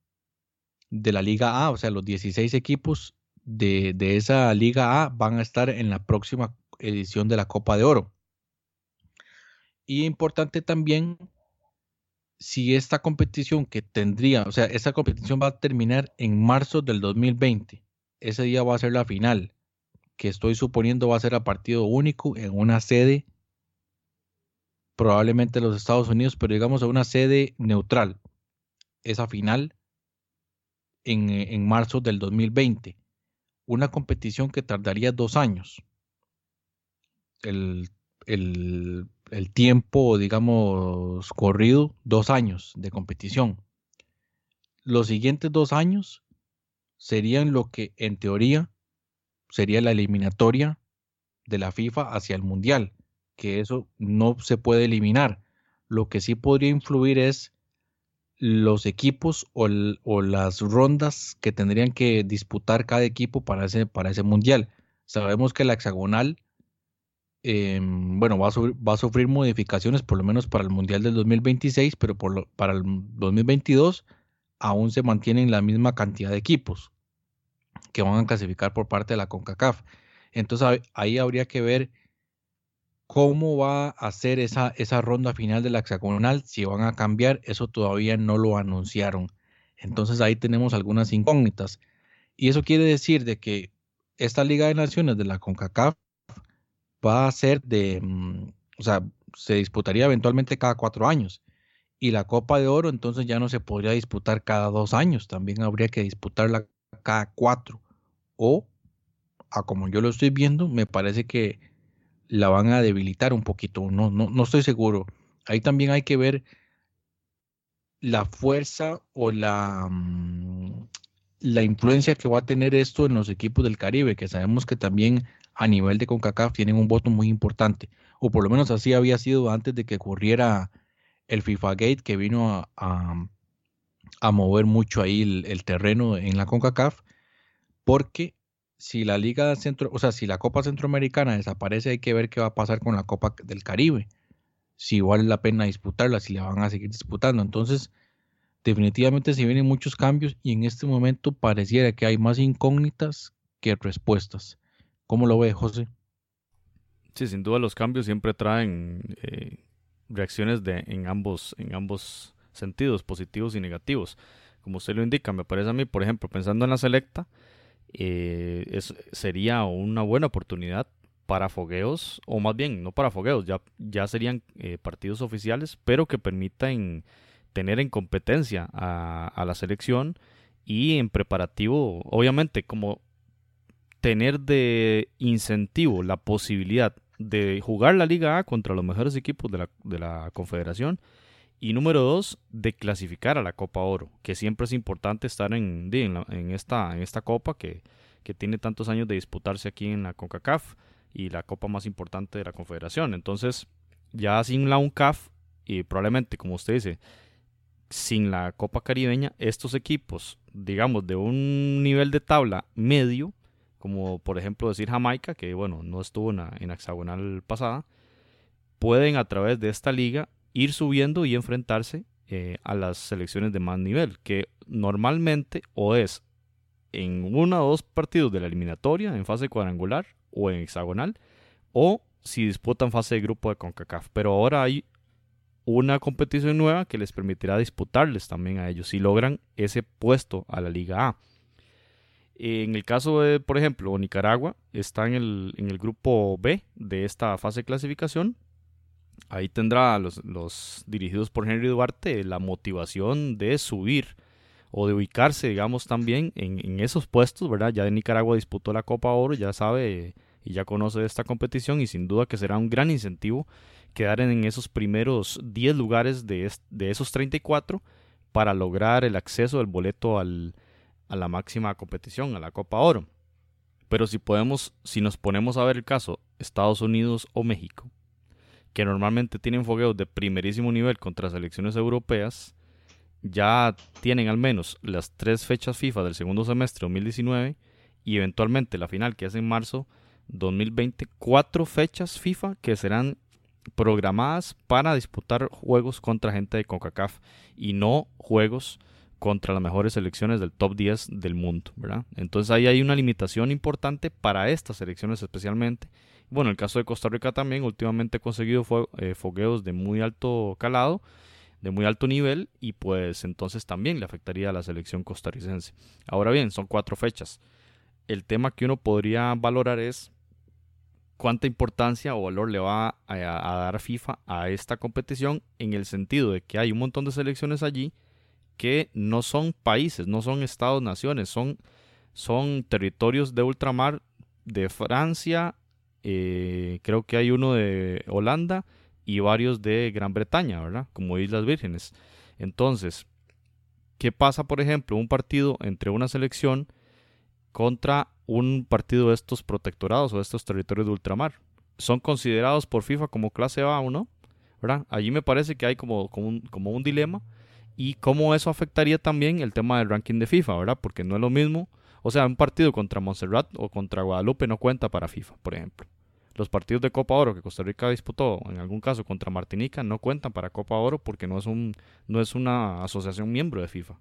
de la Liga A, o sea, los 16 equipos de, de esa Liga A van a estar en la próxima edición de la Copa de Oro. Y importante también si esta competición que tendría, o sea, esta competición va a terminar en marzo del 2020. Ese día va a ser la final, que estoy suponiendo va a ser a partido único en una sede, probablemente los Estados Unidos, pero digamos a una sede neutral. Esa final en, en marzo del 2020. Una competición que tardaría dos años el, el, tiempo, digamos, corrido, dos años de competición. Los siguientes dos años serían lo que en teoría sería la eliminatoria de la FIFA hacia el Mundial, que eso no se puede eliminar. Lo que sí podría influir es los equipos o, las rondas que tendrían que disputar cada equipo para ese, para ese mundial. Sabemos que la hexagonal Em, bueno, va a, va a, sufrir modificaciones por lo menos para el Mundial del 2026, pero para el 2022 aún se mantienen la misma cantidad de equipos que van a clasificar por parte de la CONCACAF. Entonces ahí habría que ver cómo va a ser esa, esa ronda final de la hexagonal, si van a cambiar, eso todavía no lo anunciaron. Entonces ahí tenemos algunas incógnitas. Y eso quiere decir de que esta Liga de Naciones de la CONCACAF va a ser de, mm, o sea, se disputaría eventualmente cada cuatro años. Y la Copa de Oro entonces ya no se podría disputar cada dos años, también habría que disputarla cada cuatro. O, a como yo lo estoy viendo, me parece que la van a debilitar un poquito, no, no, no estoy seguro. Ahí también hay que ver la fuerza o la, mm, la influencia que va a tener esto en los equipos del Caribe, que sabemos que también a nivel de CONCACAF tienen un voto muy importante, o por lo menos así había sido antes de que ocurriera el FIFA Gate que vino a, a, mover mucho ahí el, terreno en la CONCACAF, porque si la Liga Centro, o sea, si la Copa Centroamericana desaparece, hay que ver qué va a pasar con la Copa del Caribe, si vale la pena disputarla, si la van a seguir disputando. Entonces, definitivamente se vienen muchos cambios y en este momento pareciera que hay más incógnitas que respuestas. ¿Cómo lo ve, José? Sí, sin duda los cambios siempre traen eh, reacciones de, en, ambos, en ambos sentidos, positivos y negativos. como usted lo indica, me parece a mí, por ejemplo, pensando en la selecta, eh, es, sería una buena oportunidad para fogueos, o más bien, no para fogueos, ya, ya serían eh, partidos oficiales, pero que permitan tener en competencia a, a, la selección y en preparativo, obviamente, como tener de incentivo la posibilidad de jugar la Liga A contra los mejores equipos de la, de la Confederación y número dos, de clasificar a la Copa Oro, que siempre es importante estar en, en, esta, en esta Copa que, que, tiene tantos años de disputarse aquí en la CONCACAF y la Copa más importante de la Confederación. Entonces, ya sin la UNCAF y probablemente, como usted dice, sin la Copa Caribeña, estos equipos, digamos, de un nivel de tabla medio, como por ejemplo decir Jamaica, que bueno, no estuvo en en la hexagonal pasada, pueden a través de esta liga ir subiendo y enfrentarse eh, a las selecciones de más nivel, que normalmente o es en uno o dos partidos de la eliminatoria, en fase cuadrangular o en hexagonal, o si disputan fase de grupo de CONCACAF. Pero ahora hay una competición nueva que les permitirá disputarles también a ellos si logran ese puesto a la Liga A. En el caso de, por ejemplo, Nicaragua está en el, en el grupo B de esta fase de clasificación, ahí tendrá los, dirigidos por Henry Duarte la motivación de subir o de ubicarse, digamos, también en, esos puestos, ¿verdad? Ya de Nicaragua disputó la Copa Oro, ya sabe y ya conoce esta competición y sin duda que será un gran incentivo quedar en esos primeros 10 lugares de, de esos 34 para lograr el acceso del boleto al, a la máxima competición, a la Copa Oro. Pero si podemos, si nos ponemos a ver el caso Estados Unidos o México, que normalmente tienen fogueos de primerísimo nivel contra selecciones europeas, ya tienen al menos las tres fechas FIFA del segundo semestre 2019 y eventualmente la final que es en marzo 2020, cuatro fechas FIFA que serán programadas para disputar juegos contra gente de CONCACAF y no juegos contra las mejores selecciones del top 10 del mundo, ¿verdad? Entonces ahí hay una limitación importante para estas selecciones especialmente bueno, en el caso de Costa Rica también, últimamente he conseguido eh, fogueos de muy alto calado, de muy alto nivel, y pues entonces también le afectaría a la selección costarricense. Ahora bien, son cuatro fechas. El tema que uno podría valorar es cuánta importancia o valor le va a, dar FIFA a esta competición en el sentido de que hay un montón de selecciones allí que no son países, no son estados, naciones, son, son territorios de ultramar de Francia, eh, creo que hay uno de Holanda y varios de Gran Bretaña, ¿verdad? Como Islas Vírgenes. Entonces, ¿qué pasa, por ejemplo, un partido entre una selección contra un partido de estos protectorados o de estos territorios de ultramar? ¿Son considerados por FIFA como clase A o no? ¿verdad? Allí me parece que hay como, un, como un dilema y cómo eso afectaría también el tema del ranking de FIFA, ¿verdad? Porque no es lo mismo o sea, un partido contra Montserrat o contra Guadalupe no cuenta para FIFA, por ejemplo. Los partidos de Copa Oro que Costa Rica disputó, en algún caso contra Martinica, no cuentan para Copa Oro porque no es, un, no es una asociación miembro de FIFA.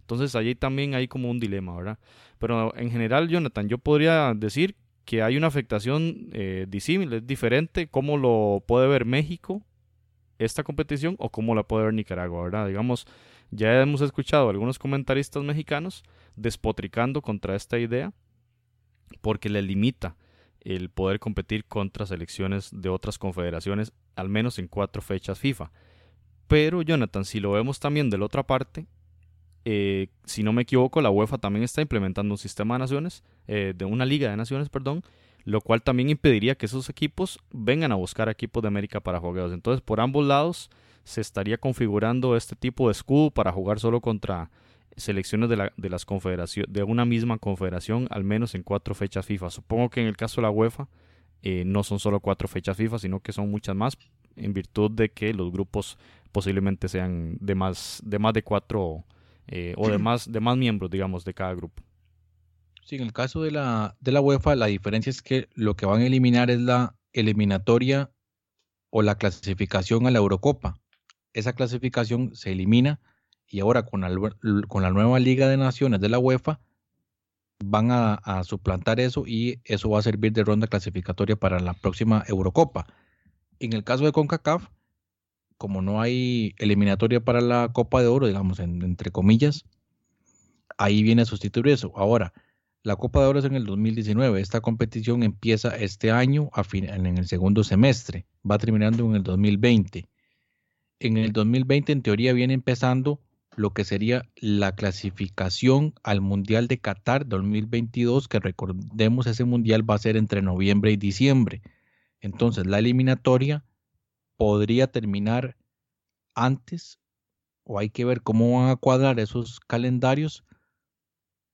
Entonces allí también hay como un dilema, ¿verdad? Pero en general, Jonathan, yo podría decir que hay una afectación eh, disímil, es diferente cómo lo puede ver México esta competición o cómo la puede ver Nicaragua, ¿verdad? Digamos, ya hemos escuchado a algunos comentaristas mexicanos despotricando contra esta idea porque le limita el poder competir contra selecciones de otras confederaciones, al menos en cuatro fechas FIFA. Pero Jonathan, si lo vemos también de la otra parte, eh, si no me equivoco, la UEFA también está implementando un sistema de naciones, eh, de una liga de naciones, perdón, lo cual también impediría que esos equipos vengan a buscar equipos de América para juegos. Entonces, por ambos lados se estaría configurando este tipo de escudo para jugar solo contra selecciones de, la, de las de una misma confederación al menos en cuatro fechas FIFA. Supongo que en el caso de la UEFA eh, no son solo cuatro fechas FIFA, sino que son muchas más en virtud de que los grupos posiblemente sean de más de más de cuatro eh, o de más de más miembros, digamos, de cada grupo. Sí, en el caso de la, de la UEFA, la diferencia es que lo que van a eliminar es la eliminatoria o la clasificación a la Eurocopa esa clasificación se elimina y ahora con la, con la nueva Liga de Naciones de la UEFA van a, suplantar eso y eso va a servir de ronda clasificatoria para la próxima Eurocopa. En el caso de CONCACAF, como no hay eliminatoria para la Copa de Oro, digamos, entre comillas, ahí viene a sustituir eso. Ahora, la Copa de Oro es en el 2019. Esta competición empieza este año a fin, en el segundo semestre. Va terminando en el 2020. En el 2020, en teoría, viene empezando lo que sería la clasificación al Mundial de Qatar 2022, que recordemos ese Mundial va a ser entre noviembre y diciembre. Entonces, la eliminatoria podría terminar antes o hay que ver cómo van a cuadrar esos calendarios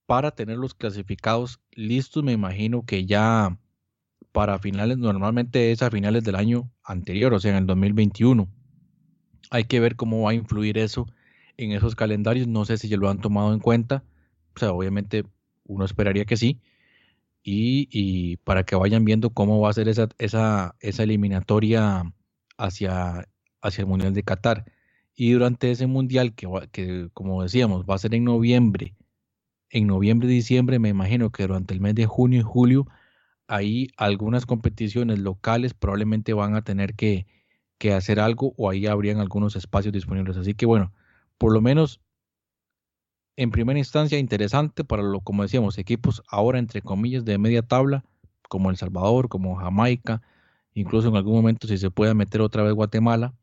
para tenerlos clasificados listos. Me imagino que ya para finales, normalmente es a finales del año anterior, o sea, en el 2021. Hay que ver cómo va a influir eso en esos calendarios. No sé si ya lo han tomado en cuenta. O sea, obviamente uno esperaría que sí. Y, para que vayan viendo cómo va a ser esa, esa, esa eliminatoria hacia, hacia el Mundial de Qatar. Y durante ese Mundial, que, que como decíamos, va a ser en noviembre, en noviembre diciembre, me imagino que durante el mes de junio y julio, ahí algunas competiciones locales probablemente van a tener que, que hacer algo o ahí habrían algunos espacios disponibles. Así que bueno, por lo menos en primera instancia interesante para lo como decíamos equipos ahora entre comillas de media tabla como El Salvador, como Jamaica, incluso en algún momento si se puede meter otra vez Guatemala,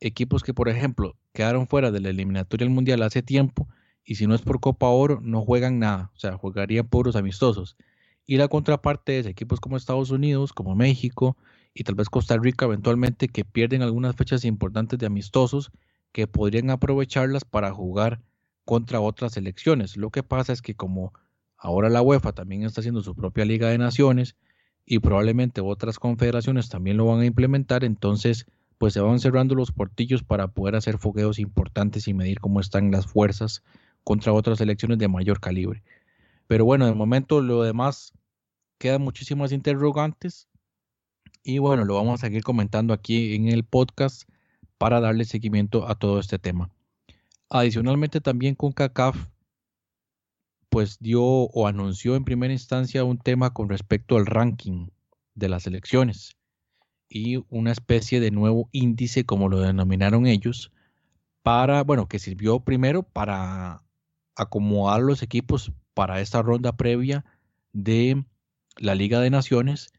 equipos que por ejemplo quedaron fuera de la eliminatoria del mundial hace tiempo y si no es por Copa Oro no juegan nada, o sea, jugarían puros amistosos. Y la contraparte es equipos como Estados Unidos, como México y tal vez Costa Rica eventualmente que pierden algunas fechas importantes de amistosos que podrían aprovecharlas para jugar contra otras selecciones. Lo que pasa es que como ahora la UEFA también está haciendo su propia Liga de Naciones y probablemente otras confederaciones también lo van a implementar, entonces pues se van cerrando los portillos para poder hacer fogueos importantes y medir cómo están las fuerzas contra otras selecciones de mayor calibre. Pero bueno, de momento lo demás quedan muchísimas interrogantes y bueno, lo vamos a seguir comentando aquí en el podcast para darle seguimiento a todo este tema. Adicionalmente también con CACAF pues dio o anunció en primera instancia un tema con respecto al ranking de las elecciones y una especie de nuevo índice como lo denominaron ellos para, bueno, que sirvió primero para acomodar los equipos para esta ronda previa de la Liga de Naciones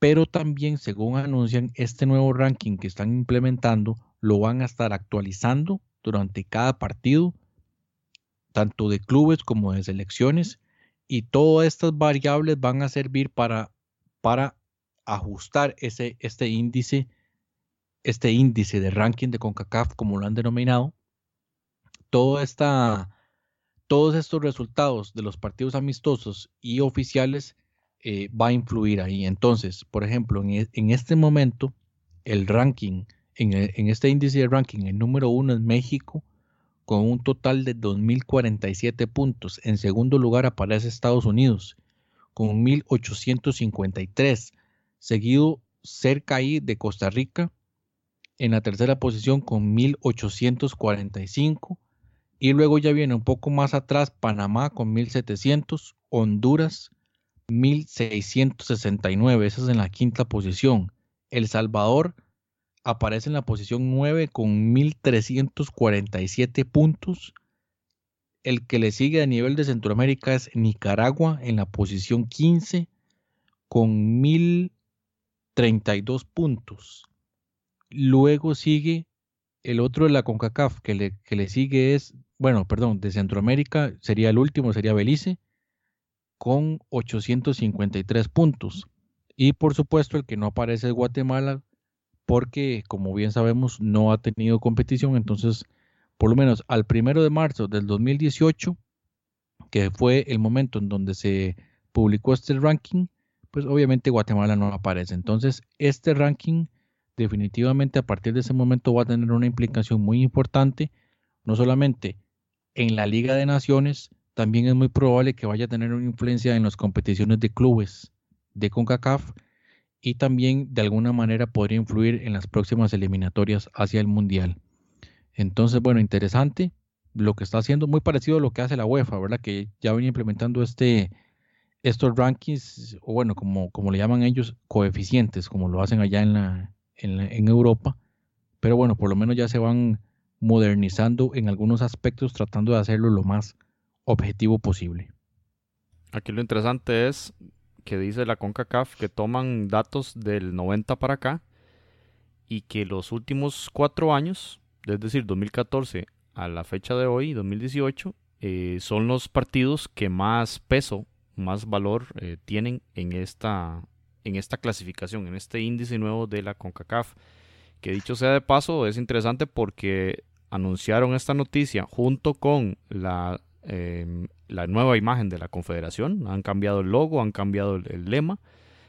pero también, según anuncian, este nuevo ranking que están implementando lo van a estar actualizando durante cada partido, tanto de clubes como de selecciones, y todas estas variables van a servir para, para ajustar ese, este índice, este índice de ranking de CONCACAF, como lo han denominado. Todo esta, todos estos resultados de los partidos amistosos y oficiales eh, va a influir ahí. Entonces, por ejemplo, en, e, este momento, el ranking, en, en, este índice de ranking, el número uno es México, con un total de 2.047 puntos. En segundo lugar aparece Estados Unidos, con 1.853, seguido cerca ahí de Costa Rica, en la tercera posición con 1.845. Y luego ya viene un poco más atrás Panamá con 1.700, Honduras 1669, esa es en la quinta posición. El Salvador aparece en la posición 9 con 1347 puntos. El que le sigue a nivel de Centroamérica es Nicaragua en la posición 15 con 1032 puntos. Luego sigue el otro de la CONCACAF que le, que le sigue es, bueno, perdón, de Centroamérica sería el último, sería Belice con 853 puntos. Y por supuesto el que no aparece es Guatemala porque como bien sabemos no ha tenido competición. Entonces por lo menos al primero de marzo del 2018, que fue el momento en donde se publicó este ranking, pues obviamente Guatemala no aparece. Entonces este ranking definitivamente a partir de ese momento va a tener una implicación muy importante, no solamente en la Liga de Naciones, también es muy probable que vaya a tener una influencia en las competiciones de clubes de CONCACAF y también de alguna manera podría influir en las próximas eliminatorias hacia el Mundial. Entonces, bueno, interesante lo que está haciendo, muy parecido a lo que hace la UEFA, ¿verdad? Que ya viene implementando este, estos rankings, o bueno, como, como le llaman ellos, coeficientes, como lo hacen allá en, la, en, en Europa. Pero bueno, por lo menos ya se van modernizando en algunos aspectos, tratando de hacerlo lo más objetivo posible. Aquí lo interesante es que dice la CONCACAF que toman datos del 90 para acá y que los últimos cuatro años, es decir, 2014 a la fecha de hoy, 2018, eh, son los partidos que más peso, más valor eh, tienen en esta, en esta clasificación, en este índice nuevo de la CONCACAF. Que dicho sea de paso, es interesante porque anunciaron esta noticia junto con la, em, la nueva imagen de la Confederación. Han cambiado el logo, han cambiado el, lema.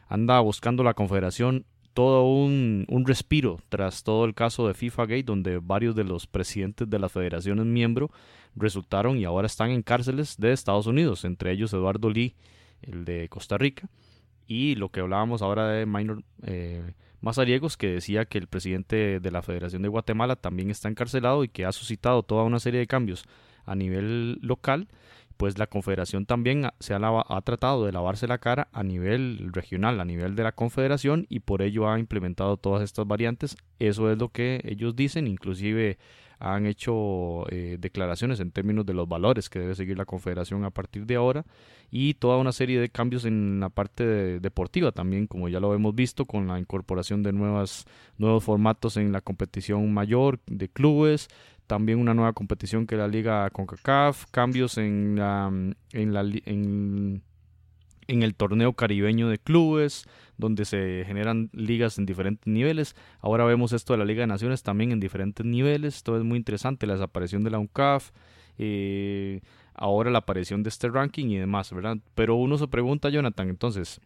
Anda buscando la Confederación todo un, un, respiro tras todo el caso de FIFA Gate, donde varios de los presidentes de las federaciones miembros resultaron y ahora están en cárceles de Estados Unidos, entre ellos Eduardo Lee, el de Costa Rica, y lo que hablábamos ahora de Minor eh, Mazariegos, que decía que el presidente de la Federación de Guatemala también está encarcelado y que ha suscitado toda una serie de cambios a nivel local pues la confederación también se ha, ha, tratado de lavarse la cara a nivel regional, a nivel de la confederación y por ello ha implementado todas estas variantes. Eso es lo que ellos dicen, inclusive han hecho eh, declaraciones en términos de los valores que debe seguir la confederación a partir de ahora y toda una serie de cambios en la parte deportiva también, como ya lo hemos visto con la incorporación de nuevas, nuevos formatos en la competición mayor de clubes, también una nueva competición que la Liga CONCACAF, cambios en, la, en, la, en, el torneo caribeño de clubes, donde se generan ligas en diferentes niveles. Ahora vemos esto de la Liga de Naciones también en diferentes niveles. Esto es muy interesante, la desaparición de la UNCAF, eh, ahora la aparición de este ranking y demás, ¿verdad? Pero uno se pregunta, Jonathan, entonces,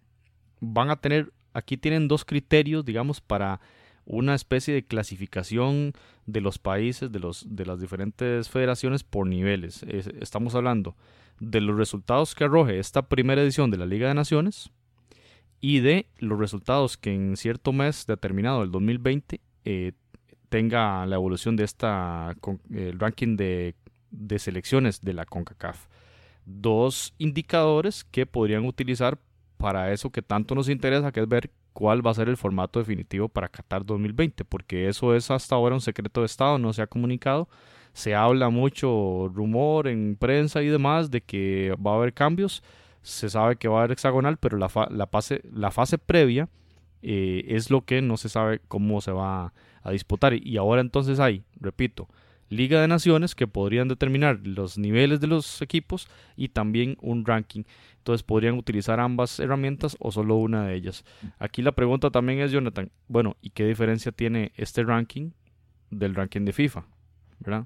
van a tener, aquí tienen dos criterios, digamos, para una especie de clasificación de los países, de, los, de las diferentes federaciones por niveles. estamos hablando de los resultados que arroje esta primera edición de la Liga de Naciones y de los resultados que en cierto mes determinado, el 2020, eh, tenga la evolución de esta el ranking de, de selecciones de la CONCACAF. Dos indicadores que podrían utilizar para eso que tanto nos interesa, que es ver cuál va a ser el formato definitivo para Qatar 2020, porque eso es hasta ahora un secreto de Estado, no se ha comunicado. Se habla mucho rumor en prensa y demás de que va a haber cambios. Se sabe que va a haber hexagonal, pero la, fase previa eh, es lo que no se sabe cómo se va a disputar. Y ahora entonces hay, repito, Liga de Naciones que podrían determinar los niveles de los equipos y también un ranking. Entonces podrían utilizar ambas herramientas o solo una de ellas. Aquí la pregunta también es, Jonathan, bueno, ¿y qué diferencia tiene este ranking del ranking de FIFA? ¿Verdad?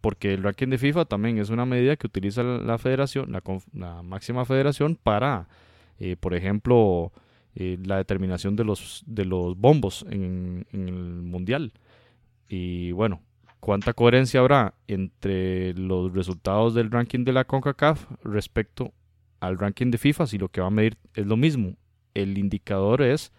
Porque el ranking de FIFA también es una medida que utiliza la federación, la, máxima federación, para, eh, por ejemplo, eh, la determinación de los, de los bombos en el mundial. Y bueno, ¿Cuánta coherencia habrá entre los resultados del ranking de la CONCACAF respecto al ranking de FIFA si lo que va a medir es lo mismo? El indicador es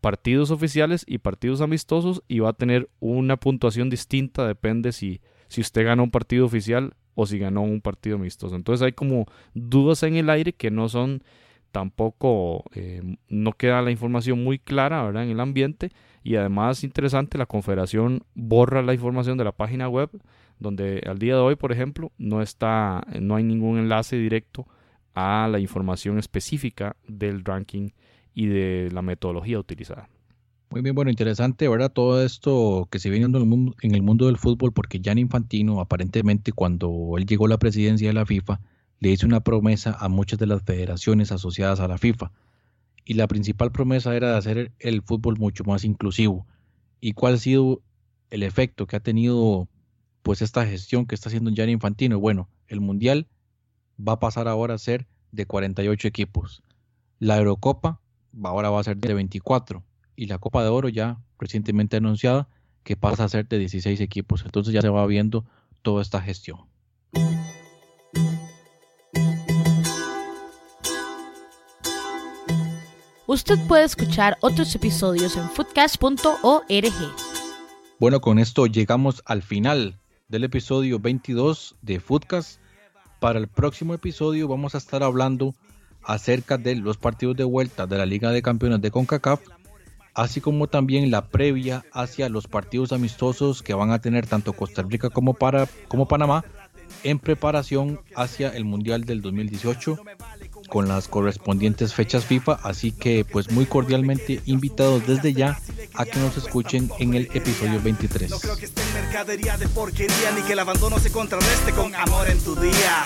partidos oficiales y partidos amistosos y va a tener una puntuación distinta, depende si, si usted ganó un partido oficial o si ganó un partido amistoso. Entonces hay como dudas en el aire que no son tampoco, eh, no queda la información muy clara ¿verdad? en el ambiente y además interesante, la confederación borra la información de la página web, donde al día de hoy, por ejemplo, no está, no hay ningún enlace directo a la información específica del ranking y de la metodología utilizada. Muy bien, bueno, interesante, ¿verdad? Todo esto que se viene en el mundo, en el mundo del fútbol, porque Gianni Infantino, aparentemente, cuando él llegó a la presidencia de la FIFA, le hizo una promesa a muchas de las federaciones asociadas a la FIFA y la principal promesa era de hacer el fútbol mucho más inclusivo. ¿Y cuál ha sido el efecto que ha tenido pues esta gestión que está haciendo Gianni Infantino? Bueno, el Mundial va a pasar ahora a ser de 48 equipos. La Eurocopa ahora va a ser de 24 y la Copa de Oro ya recientemente anunciada que pasa a ser de 16 equipos. Entonces ya se va viendo toda esta gestión. Usted puede escuchar otros episodios en foodcast.org. Bueno, con esto llegamos al final del episodio 22 de Foodcast. Para el próximo episodio vamos a estar hablando acerca de los partidos de vuelta de la Liga de Campeones de CONCACAF, así como también la previa hacia los partidos amistosos que van a tener tanto Costa Rica como, como Panamá en preparación hacia el Mundial del 2018 con las correspondientes fechas FIFA, así que pues muy cordialmente invitados desde ya a que nos escuchen en el episodio 23. No creo que esté mercadería de porquería ni que el abandono se contrarreste con amor en tu día.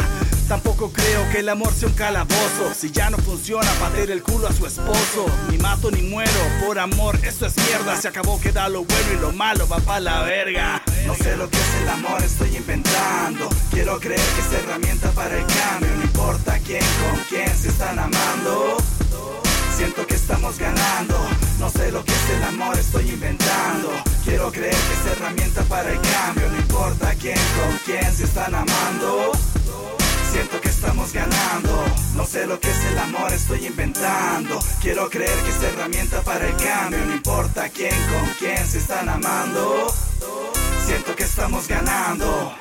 Tampoco creo que el amor sea un calabozo. Si ya no funciona, patear el culo a su esposo. Ni mato ni muero por amor, eso es mierda. Se acabó, queda lo bueno y lo malo va pa' la verga. No sé lo que es el amor, estoy inventando. Quiero creer que es herramienta para el cambio. No importa quién, con quién se están amando. Siento que estamos ganando. No sé lo que es el amor, estoy inventando. Quiero creer que es herramienta para el cambio. No importa quién, con quién se están amando. Siento que estamos ganando. No sé lo que es el amor, estoy inventando. Quiero creer que es herramienta para el cambio. No importa quién, con quién se están amando. Siento que estamos ganando.